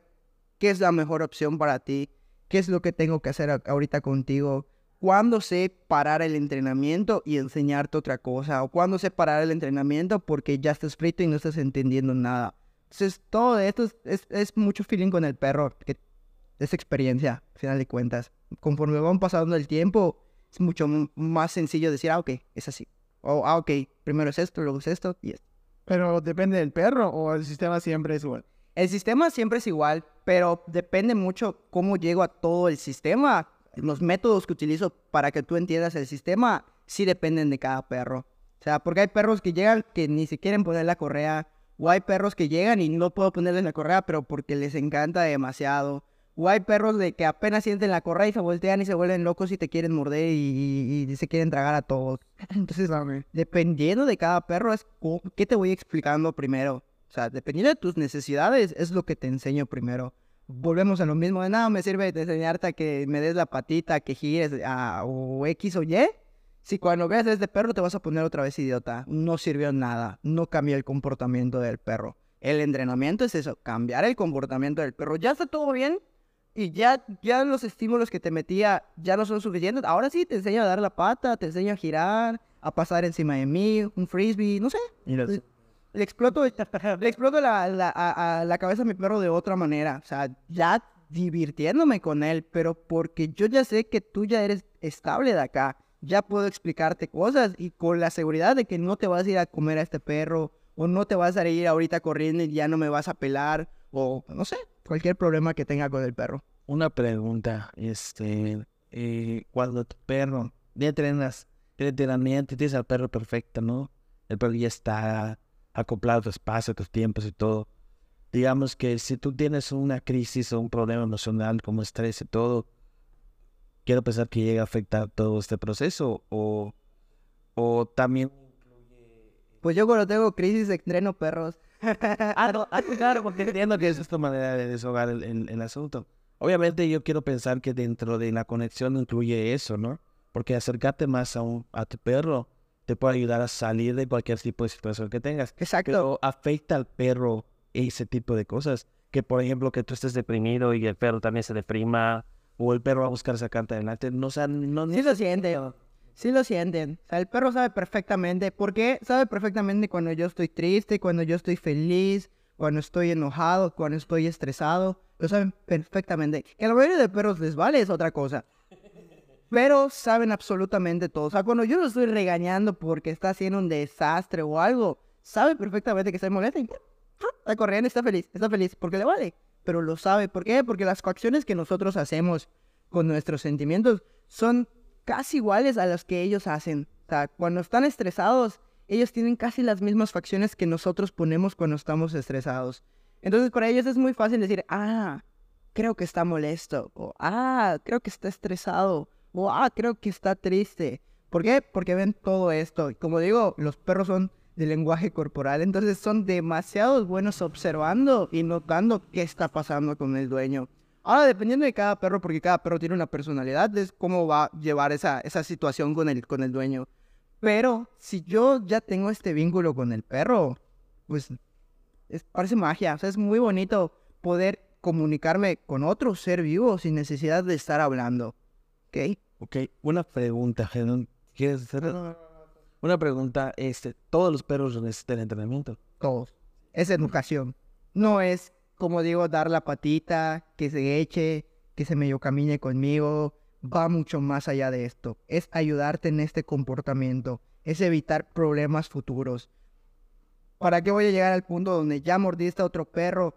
qué es la mejor opción para ti, qué es lo que tengo que hacer ahorita contigo, cuándo sé parar el entrenamiento y enseñarte otra cosa, o cuándo sé parar el entrenamiento porque ya estás frito y no estás entendiendo nada. Entonces, todo esto es, es- es mucho feeling con el perro, que es experiencia, al final de cuentas. Conforme van pasando el tiempo, es mucho más sencillo decir, ah, ok, es así. O, ah, ok, primero es esto, luego es esto y esto. Pero depende del perro o el sistema siempre es igual. El sistema siempre es igual, pero depende mucho cómo llego a todo el sistema. Los métodos que utilizo para que tú entiendas el sistema sí dependen de cada perro. O sea, porque hay perros que llegan que ni se quieren poner la correa, o hay perros que llegan y no puedo ponerles la correa, pero porque les encanta demasiado. O hay perros de que apenas sienten la correa y se voltean y se vuelven locos y te quieren morder y, y- y se quieren tragar a todos. *laughs* Entonces, dependiendo de cada perro, es qué te voy explicando primero. O sea, dependiendo de tus necesidades, es lo que te enseño primero. Volvemos a lo mismo, de nada me sirve de enseñarte a que me des la patita, que gires a, o X o Y. Si cuando veas a este perro te vas a poner otra vez idiota, no sirvió nada, no cambió el comportamiento del perro. El entrenamiento es eso, cambiar el comportamiento del perro. Ya está todo bien y ya, ya los estímulos que te metía ya no son suficientes. Ahora sí te enseño a dar la pata, te enseño a girar, a pasar encima de mí, un frisbee, no sé. Le, le exploto, le exploto la, la- a, a la cabeza a mi perro de otra manera. O sea, ya divirtiéndome con él, pero porque yo ya sé que tú ya eres estable de acá. Ya puedo explicarte cosas y con la seguridad de que no te vas a ir a comer a este perro o no te vas a ir ahorita corriendo y ya no me vas a pelar o no sé, cualquier problema que tenga con el perro. Una pregunta, este, eh, cuando tu perro, ya entrenas, entrenamiento, tienes al perro perfecto, ¿no? El perro ya está acoplado a tu espacio, a tus tiempos y todo. Digamos que si tú tienes una crisis o un problema emocional como estrés y todo, quiero pensar que llega a afectar todo este proceso o, o también... Pues yo cuando tengo crisis entreno perros. *laughs* Ah, no, ah, claro, porque entiendo que es esta manera de deshogar el, el- el asunto. Obviamente yo quiero pensar que dentro de la conexión incluye eso, ¿no? Porque acercarte más a, un, a tu perro te puede ayudar a salir de cualquier tipo de situación que tengas. Exacto. Pero afecta al perro ese tipo de cosas. Que por ejemplo que tú estés deprimido y el perro también se deprima o el perro va a buscar sacarte adelante. No, o sea, no... Sí lo sienten. Sí lo sienten. O sea, el perro sabe perfectamente. ¿Por qué? Sabe perfectamente cuando yo estoy triste, cuando yo estoy feliz, cuando estoy enojado, cuando estoy estresado. Lo saben perfectamente. Que a la mayoría de perros les vale es otra cosa. Pero saben absolutamente todo. O sea, cuando yo lo estoy regañando porque está haciendo un desastre o algo, sabe perfectamente que estoy molesto. y está corriendo, está feliz, está feliz, porque le vale, pero lo sabe. ¿Por qué? Porque las acciones que nosotros hacemos con nuestros sentimientos son casi iguales a las que ellos hacen. O sea, cuando están estresados, ellos tienen casi las mismas facciones que nosotros ponemos cuando estamos estresados. Entonces, para ellos es muy fácil decir, ah, creo que está molesto, o ah, creo que está estresado, o ah, creo que está triste. ¿Por qué? Porque ven todo esto. Como digo, los perros son de lenguaje corporal, entonces son demasiado buenos observando y notando qué está pasando con el dueño. Ahora, dependiendo de cada perro, porque cada perro tiene una personalidad, es cómo va a llevar esa, esa situación con el, con el dueño. Pero si yo ya tengo este vínculo con el perro, pues es, parece magia. O sea, es muy bonito poder comunicarme con otro ser vivo sin necesidad de estar hablando. ¿Ok? Ok, una pregunta. ¿Quieres hacer? Una pregunta, este, ¿todos los perros necesitan entrenamiento? Todos. Es educación. No es, como digo, dar la patita, que se eche, que se medio camine conmigo. Va mucho más allá de esto. Es ayudarte en este comportamiento. Es evitar problemas futuros. ¿Para qué voy a llegar al punto donde ya mordiste a otro perro?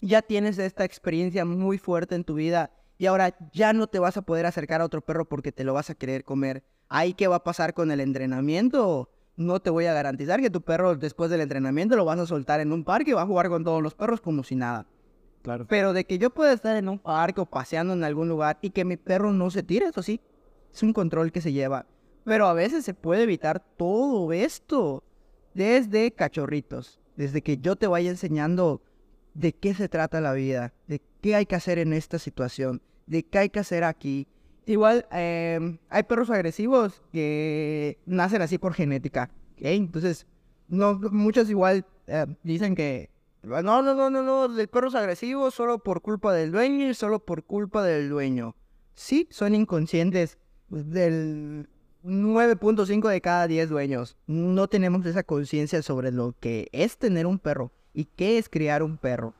Ya tienes esta experiencia muy fuerte en tu vida y ahora ya no te vas a poder acercar a otro perro porque te lo vas a querer comer. ¿Ahí qué va a pasar con el entrenamiento? No te voy a garantizar que tu perro después del entrenamiento lo vas a soltar en un parque y va a jugar con todos los perros como si nada. Claro. Pero de que yo pueda estar en un parque o paseando en algún lugar y que mi perro no se tire, eso sí, es un control que se lleva. Pero a veces se puede evitar todo esto desde cachorritos, desde que yo te vaya enseñando de qué se trata la vida, de qué hay que hacer en esta situación, de qué hay que hacer aquí. Igual, em, hay perros agresivos que nacen así por genética. Entonces, no, muchos igual eh, dicen que no, no, no, no, no, el perro es agresivo solo por culpa del dueño y solo por culpa del dueño. Sí, son inconscientes del 9.5 de cada 10 dueños. No tenemos esa conciencia sobre lo que es tener un perro y qué es criar un perro.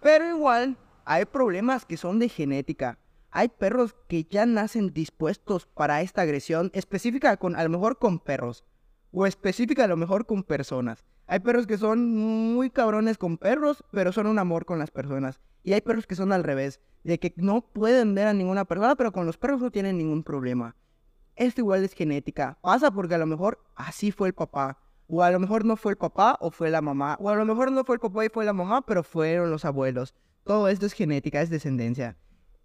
Pero igual, hay problemas que son de genética. Hay perros que ya nacen dispuestos para esta agresión específica con a lo mejor con perros o específica a lo mejor con personas. Hay perros que son muy cabrones con perros, pero son un amor con las personas. Y hay perros que son al revés, de que no pueden ver a ninguna persona, pero con los perros no tienen ningún problema. Esto igual es genética. Pasa porque a lo mejor así fue el papá. O a lo mejor no fue el papá o fue la mamá. O a lo mejor no fue el papá y fue la mamá, pero fueron los abuelos. Todo esto es genética, es descendencia.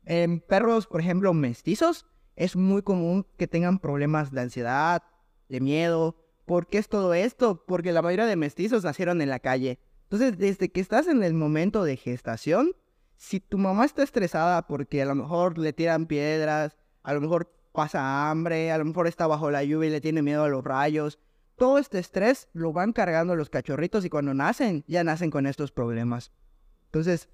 En perros, por ejemplo, mestizos, es muy común que tengan problemas de ansiedad, de miedo. ¿Por qué es todo esto? Porque la mayoría de mestizos nacieron en la calle. Entonces, desde que estás en el momento de gestación, si tu mamá está estresada porque a lo mejor le tiran piedras, a lo mejor pasa hambre, a lo mejor está bajo la lluvia y le tiene miedo a los rayos, todo este estrés lo van cargando los cachorritos y cuando nacen, ya nacen con estos problemas. Entonces,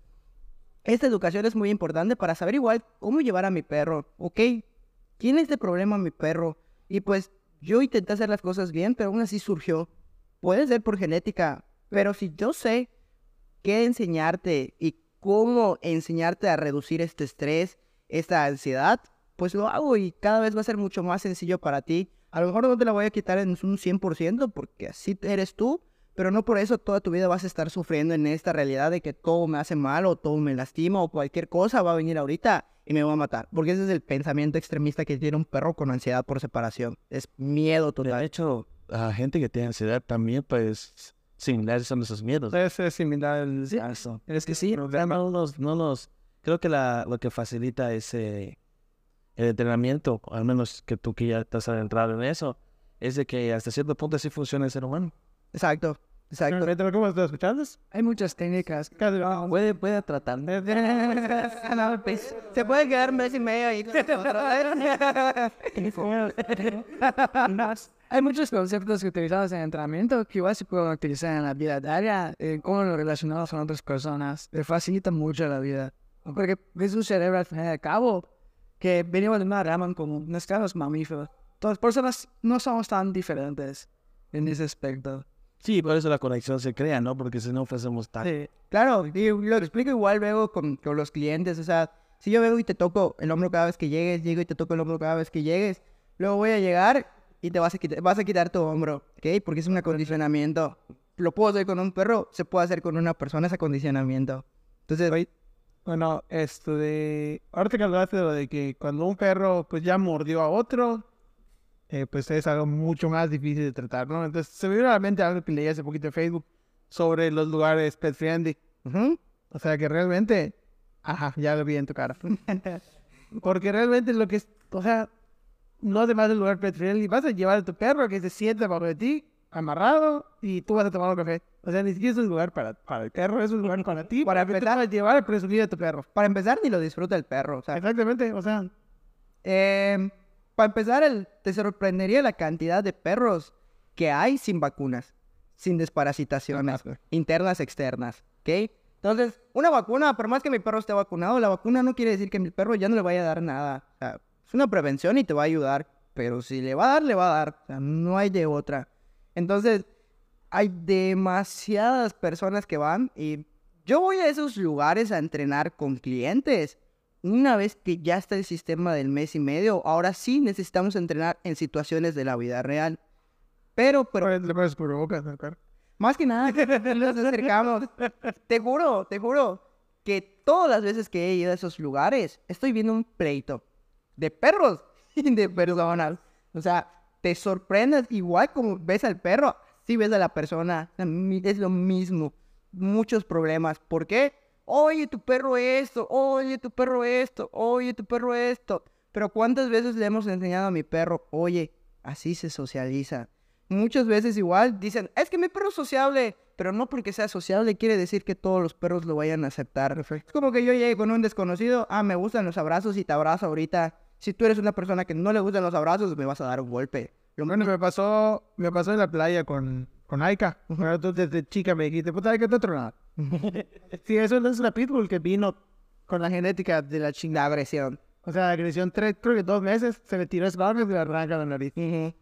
esta educación es muy importante para saber igual cómo llevar a mi perro. Ok, tiene este problema mi perro. Y pues yo intenté hacer las cosas bien, pero aún así surgió. Puede ser por genética, pero si yo sé qué enseñarte y cómo enseñarte a reducir este estrés, esta ansiedad, pues lo hago y cada vez va a ser mucho más sencillo para ti. A lo mejor no te la voy a quitar en un 100% porque así eres tú, pero no por eso toda tu vida vas a estar sufriendo en esta realidad de que todo me hace mal o todo me lastima o cualquier cosa va a venir ahorita y me va a matar. Porque ese es el pensamiento extremista que tiene un perro con ansiedad por separación. Es miedo total. De hecho, a gente que tiene ansiedad también, pues, similares son esos miedos. Es, es similar al- Sí, a eso. Es que Es que sí, no los, no los... Creo que la, lo que facilita ese... El entrenamiento, al menos que tú que ya estás adentrado en eso, es de que hasta cierto punto así funciona el ser humano. Exacto, exacto. ¿Pero cómo estás escuchando? Hay muchas técnicas. Puede, puede tratar. *laughs* Se puede quedar un mes y medio ahí. *laughs* Hay muchos conceptos que utilizamos en entrenamiento que igual se pueden utilizar en la vida diaria, en cómo nos relacionamos con otras personas. Le facilita mucho la vida. Porque es un cerebro al fin y al cabo que venimos de una rama común. Nos quedamos mamíferos. Todas las personas no somos tan diferentes en ese aspecto. Sí, por eso la conexión se crea, ¿no? Porque si no fuésemos tan... Sí, claro, y lo explico igual luego con, con los clientes. O sea, si yo vengo y te toco el hombro cada vez que llegues, llego y te toco el hombro cada vez que llegues, luego voy a llegar y te vas a quitar, vas a quitar tu hombro, ¿ok? Porque es un acondicionamiento. lo puedo hacer con un perro, se puede hacer con una persona ese acondicionamiento. Entonces, Oye, Bueno, esto de... Ahorita que hablaste de lo de que cuando un perro pues ya mordió a otro, eh, pues es algo mucho más difícil de tratar, ¿no? Entonces se me vino a la mente algo que leí hace poquito en Facebook sobre los lugares pet friendly. ujú, O sea que realmente... Ajá, ya lo vi en tu cara. *laughs* Porque realmente lo que es... O sea, no además del lugar pet friendly, vas a llevar a tu perro que se sienta bajo de ti, amarrado, y tú vas a tomar un café. O sea, ni siquiera es un lugar para, para el perro, es un lugar para ti, *laughs* Para empezar- a llevar a presumir a tu perro. para empezar, ni lo disfruta el perro. O sea, Exactamente, o sea, Eh, para empezar, el- te sorprendería la cantidad de perros que hay sin vacunas, sin desparasitaciones, internas, externas, ¿ok? Entonces, una vacuna, por más que mi perro esté vacunado, la vacuna no quiere decir que mi perro ya no le vaya a dar nada. O sea, es una prevención y te va a ayudar, pero si le va a dar, le va a dar. O sea, no hay de otra. Entonces, hay demasiadas personas que van y yo voy a esos lugares a entrenar con clientes. Una vez que ya está el sistema del mes y medio, ahora sí necesitamos entrenar en situaciones de la vida real. Pero, pero más que nada, *laughs* nos acercamos. Te juro, te juro que todas las veces que he ido a esos lugares, estoy viendo un pleito de perros *laughs* y de personas. O sea, te sorprendes igual como ves al perro, si ves a la persona. Es lo mismo. Muchos problemas. ¿Por qué? Oye, tu perro esto, oye, tu perro esto, oye, tu perro esto. Pero ¿cuántas veces le hemos enseñado a mi perro, oye, así se socializa? Muchas veces igual dicen, es que mi perro es sociable, pero no porque sea sociable quiere decir que todos los perros lo vayan a aceptar. Es como que yo llegue con un desconocido, ah, me gustan los abrazos y te abrazo ahorita. Si tú eres una persona que no le gustan los abrazos, me vas a dar un golpe. Lo Bueno, me pasó, me pasó en la playa con, con Aika. Tú desde chica me dijiste, puta, Aika te tronada. Sí, eso es una pitbull que vino con la genética de la La chingada. agresión. O sea, agresión tres, creo que dos meses, se le tiró barrio y le arranca la nariz. Ujú.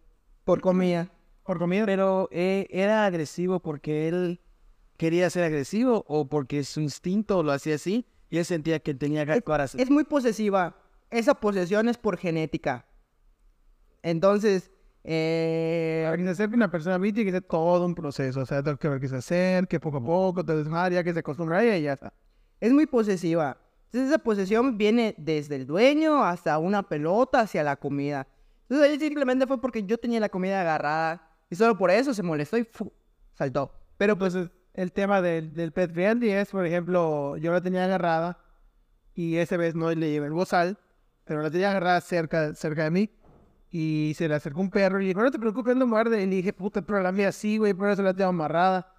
Por comida. Por comida. Pero eh, era agresivo porque él quería ser agresivo o porque su instinto lo hacía así y él sentía que tenía que actuar así. Es muy posesiva. Esa posesión es por genética. Entonces, eh, que se acerque una persona tiene que ser todo un proceso. O sea, tengo que ver qué se acerque, poco a poco, te desmadre, ya que se acostumbra a ella y ya está. es muy posesiva. Entonces esa posesión viene desde el dueño hasta una pelota hacia la comida. Entonces él simplemente fue porque yo tenía la comida agarrada y solo por eso se molestó y ¡fu! saltó. Pero pues el- el tema del, del pet friendly es, por ejemplo, yo la tenía agarrada y esa vez no le llevé el bozal, pero la tenía agarrada cerca, cerca de mí y se le acercó un perro y le dije, no te preocupes, no muerde. Y le dije, puta, pero la mía sí, güey, por eso la tengo amarrada.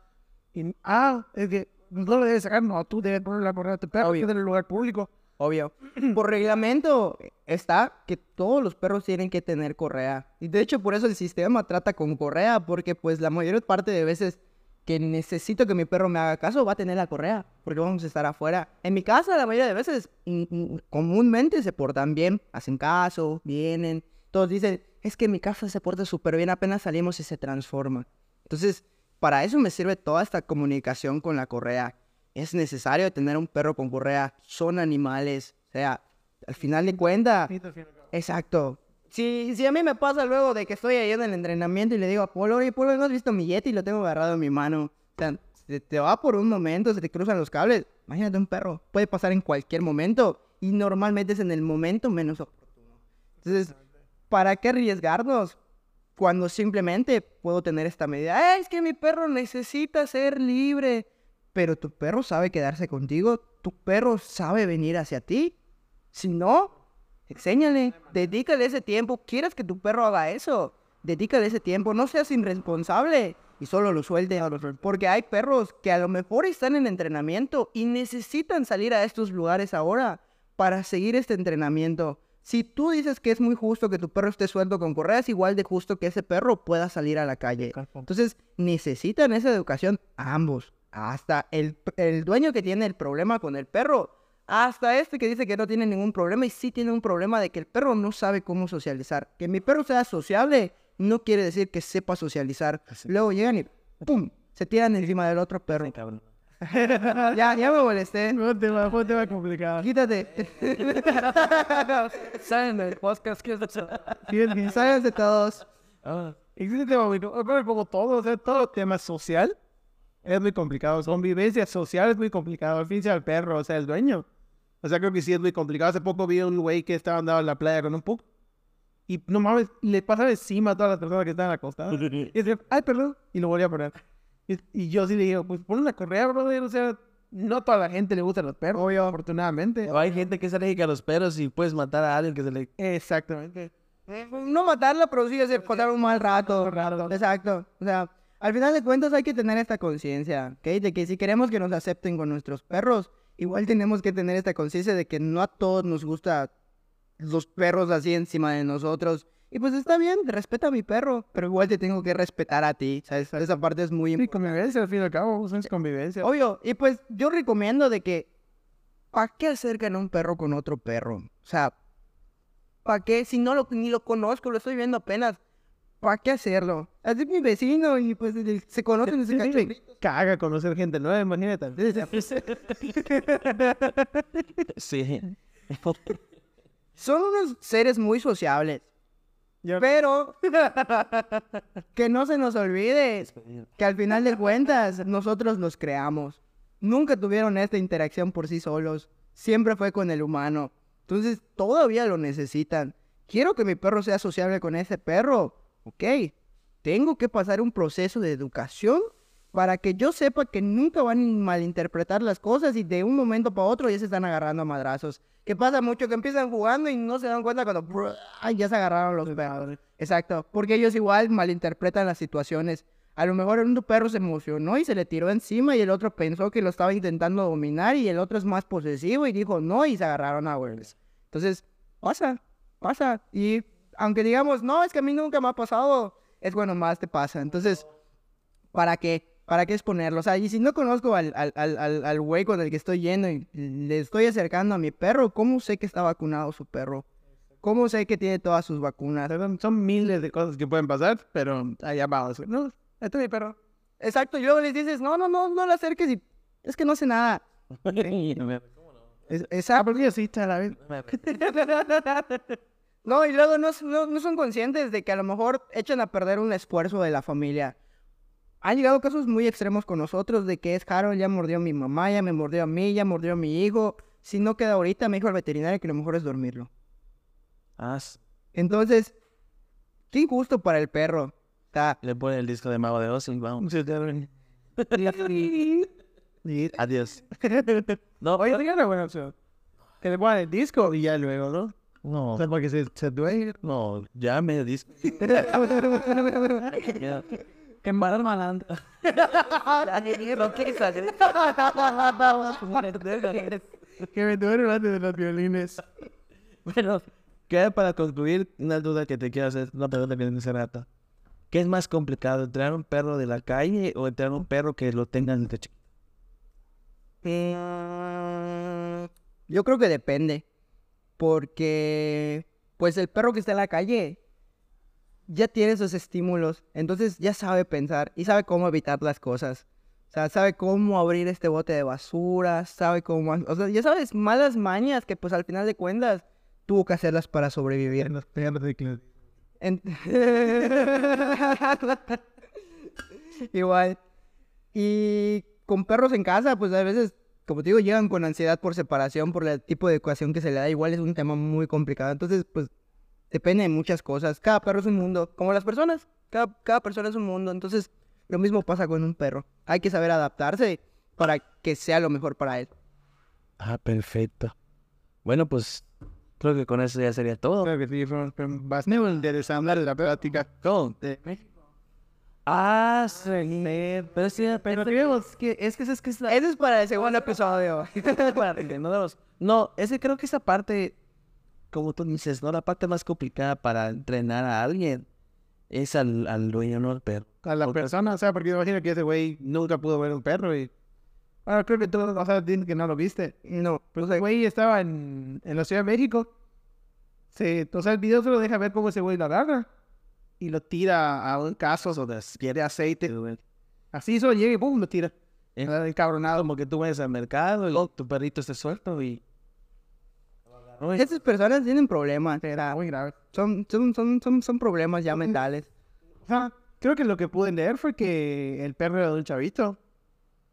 Y, ah, es que no la debes sacar, no, tú debes ponerla a correr a tu perro, en el lugar público. Obvio. Por reglamento está que todos los perros tienen que tener correa. Y de hecho por eso el sistema trata con correa, porque pues la mayor parte de veces que necesito que mi perro me haga caso va a tener la correa, porque vamos a estar afuera. En mi casa la mayoría de veces comúnmente se portan bien, hacen caso, vienen. Todos dicen, es que mi casa se porta súper bien, apenas salimos y se transforma. Entonces, para eso me sirve toda esta comunicación con la correa. Es necesario tener un perro con correa. Son animales. O sea, al final de cuentas, exacto. Si, si a mí me pasa luego de que estoy ahí en el entrenamiento y le digo a Polo, oye, Polo, ¿no has visto mi Yeti? Y lo tengo agarrado en mi mano. O sea, se te va por un momento, se te cruzan los cables. Imagínate un perro. Puede pasar en cualquier momento. Y normalmente es en el momento menos oportuno. Entonces, ¿para qué arriesgarnos? Cuando simplemente puedo tener esta medida. "Ah, es que mi perro necesita ser libre. Pero tu perro sabe quedarse contigo. Tu perro sabe venir hacia ti. Si no, enséñale. Dedícale ese tiempo. ¿Quieres que tu perro haga eso? Dedícale ese tiempo. No seas irresponsable. Y solo lo suelte. Porque hay perros que a lo mejor están en entrenamiento y necesitan salir a estos lugares ahora para seguir este entrenamiento. Si tú dices que es muy justo que tu perro esté suelto con correa, es igual de justo que ese perro pueda salir a la calle. Entonces, necesitan esa educación ambos. Hasta el, el dueño que tiene el problema con el perro, hasta este que dice que no tiene ningún problema y sí tiene un problema de que el perro no sabe cómo socializar. Que mi perro sea sociable no quiere decir que sepa socializar. Luego llegan y ¡pum! Se tiran encima del otro perro. *laughs* Ya, ya me molesté. Fue un tema, un tema complicado. Quítate. *laughs* ¿Saben el podcast que es Fíjate, Sáquense todos. Ah, Existe tema muy... Yo me pongo todo, o sea, todo tema social Es muy complicado. Convivencia social es muy complicado. Al fin el perro, o sea, el dueño. O sea, creo que sí es muy complicado. Hace poco vi un güey que estaba andando en la playa con un pug. Y no mames, le pasa encima a todas las personas que estaban acostadas. *laughs* Y decía, ay, perdón. Y lo volví a poner. Y, y yo sí le digo, pues pon una correa, brother. O sea, no toda la gente le gustan los perros, afortunadamente. O hay gente que es alérgica a los perros y puedes matar a alguien que se le... Exactamente. Eh, No matarla, pero sí hacer pasar un mal rato. rato. Exacto. O sea, al final de cuentas hay que tener esta conciencia, ¿ok? De que si queremos que nos acepten con nuestros perros, igual tenemos que tener esta conciencia de que no a todos nos gusta los perros así encima de nosotros. Y pues está bien, respeta a mi perro, pero igual te tengo que respetar a ti, ¿sabes? Esa parte es muy Sí, importante. convivencia, al fin y al cabo, es convivencia. Obvio, y pues yo recomiendo de que, ¿para qué acercan a un perro con otro perro? O sea, ¿para qué? Si no lo, ni lo conozco, lo estoy viendo apenas, ¿para qué hacerlo? Así es mi vecino y pues se conocen cachorritos. Caga conocer gente nueva, imagínate. Sí. *laughs* Son unos seres muy sociables, Pero *laughs* que no se nos olvide que al final de cuentas nosotros los creamos. Nunca tuvieron esta interacción por sí solos. Siempre fue con el humano. Entonces todavía lo necesitan. Quiero que mi perro sea sociable con ese perro. Ok. Tengo que pasar un proceso de educación para que yo sepa que nunca van a malinterpretar las cosas y de un momento para otro ya se están agarrando a madrazos. Que pasa mucho que empiezan jugando y no se dan cuenta cuando ya se agarraron los perros. Exacto, porque ellos igual malinterpretan las situaciones. A lo mejor un perro se emocionó y se le tiró encima y el otro pensó que lo estaba intentando dominar y el otro es más posesivo y dijo no y se agarraron a güeyes. Entonces, pasa, pasa. Y aunque digamos, no, es que a mí nunca me ha pasado, es bueno, más te pasa. Entonces, ¿para qué? ¿Para qué exponerlo? O sea, y si no conozco al, al, al, al, güey con el que estoy yendo y le estoy acercando a mi perro, ¿cómo sé que está vacunado su perro? ¿Cómo sé que tiene todas sus vacunas? Son, miles de cosas que pueden pasar, pero allá vamos. No, este es mi perro. Exacto, y luego les dices, no, no, no, no le acerques y es que no hace nada. Exacto. *laughs* No, y luego no, no, no son conscientes de que a lo mejor echan a perder un esfuerzo de la familia. Han llegado casos muy extremos con nosotros de que es Harold, ya mordió a mi mamá, ya me mordió a mí, ya mordió a mi hijo. Si no queda ahorita, me dijo el veterinario que lo mejor es dormirlo. Ah, Entonces, qué injusto para el perro. Está. le pone el disco de Mago de Oz y vamos. *laughs* Adiós. No, Oye, diga una buena opción. Que le pongan el disco y ya luego, ¿no? no, O sea, para que se, se duele. no, ya me disco. *laughs* Ya. Que embarar malandro. Que me duele antes de los violines. Bueno, queda para concluir una duda que te quiero hacer, una pregunta que hace rato. ¿Qué es más complicado, entrenar un perro de la calle o entrenar un perro que lo tengan desde chiquito? Mm, Yo creo que depende. Porque, pues el perro que está en la calle ya tiene esos estímulos. Entonces ya sabe pensar y sabe cómo evitar las cosas. O sea, sabe cómo abrir este bote de basura, sabe cómo... O sea, ya sabes, malas mañas que pues al final de cuentas tuvo que hacerlas para sobrevivir. Perros de Claudio. En- *laughs* Igual. Y con perros en casa, pues a veces, como te digo, llegan con ansiedad por separación, por el tipo de educación que se le da. Igual es un tema muy complicado. Entonces, pues, depende de muchas cosas. Cada perro es un mundo, como las personas. Cada, cada persona es un mundo. Entonces, lo mismo pasa con un perro. Hay que saber adaptarse para que sea lo mejor para él. Ah, perfecto. Bueno, pues creo que con eso ya sería todo. Creo que sí, fue bastante interesante la plática. ¿Cómo? de México. Ah, sí. Pero sí, pero que es que es que es la- Ese es para el segundo episodio. *laughs* Que no, ese creo que esa parte, como tú dices, ¿no? La parte más complicada para entrenar a alguien es al, al dueño, no al perro. A la persona, o sea, porque imagino que ese güey nunca pudo ver un perro y... Bueno, creo que tú, o sea, que no lo viste. No, Pero ese güey estaba en, en la Ciudad de México. Se, o sea, el video solo deja ver cómo ese güey lo agarra. Y lo tira a un caso donde quiere aceite. Así solo llega y pum, lo tira. Eh. El cabronado. Como que tú vayas al mercado y tu perrito esté suelto y... Estas personas tienen problemas. Era muy grave. Son, son, son, son, son problemas ya mentales. Creo que lo que pude leer fue que el perro era de un chavito.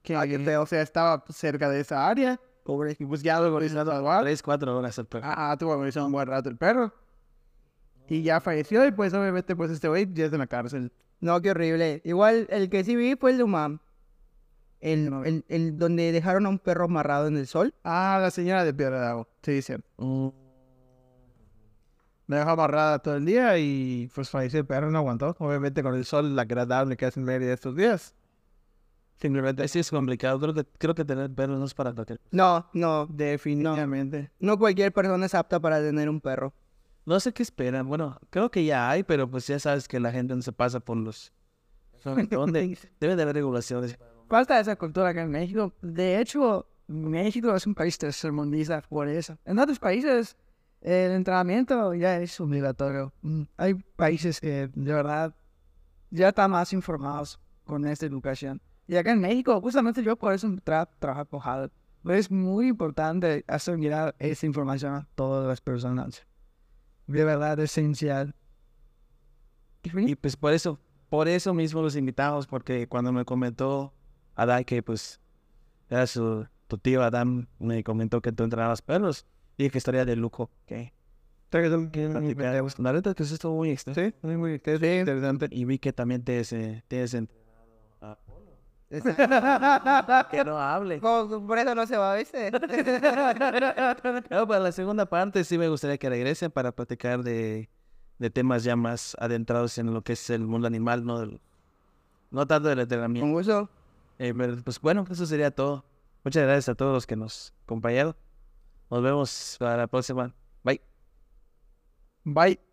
Que, o sea, estaba cerca de esa área. Pobre. Y pues ya lo organizado al bar. Tres, cuatro horas el perro. Ah, tuvo agonizado un buen rato el perro. Y ya falleció y pues obviamente pues este güey ya es en la cárcel. No, qué horrible. Igual el que sí vi fue el de Umam. El, el, el donde dejaron a un perro amarrado en el sol. Ah, la señora de Piedra de Agua. Sí, cierto. Mm, Me dejó amarrada todo el día y pues falleció el perro, no aguantó. Obviamente con el sol agradable que hace en Mérida estos días. Simplemente Sí, es complicado. Creo que, creo que tener perros no es para cualquier. No, no. definitivamente. No cualquier persona es apta para tener un perro. No sé qué esperan. Bueno, creo que ya hay, pero pues ya sabes que la gente no se pasa por los. *laughs* ¿Dónde? Debe de haber regulaciones. Falta esa cultura acá en México. De hecho, México es un país tercermundista por eso. En otros países, el entrenamiento ya es obligatorio. Mm, Hay países que de verdad ya están más informados con esta educación. Y acá en México, justamente yo por eso tra trabajo con Hal. Es muy importante hacer llegar esa información a todas las personas. De verdad, es esencial. Y pues por eso, por eso mismo los invitamos, porque cuando me comentó Adai que pues era su, tu tío Adam, me comentó que tú entrenabas perros, dije que estaría de lujo. que. La neta que eso estuvo muy extenso. Sí, muy, interesante. Y vi que también te te ese *laughs* que no hable. Por eso no se va, ¿viste? *laughs* No, para la segunda parte sí me gustaría que regresen para platicar de, de temas ya más adentrados en lo que es el mundo animal, no, del- no tanto del entrenamiento. Con gusto. Eh, pues bueno, eso sería todo. Muchas gracias a todos los que nos acompañaron. Nos vemos para la próxima. Bye. Bye.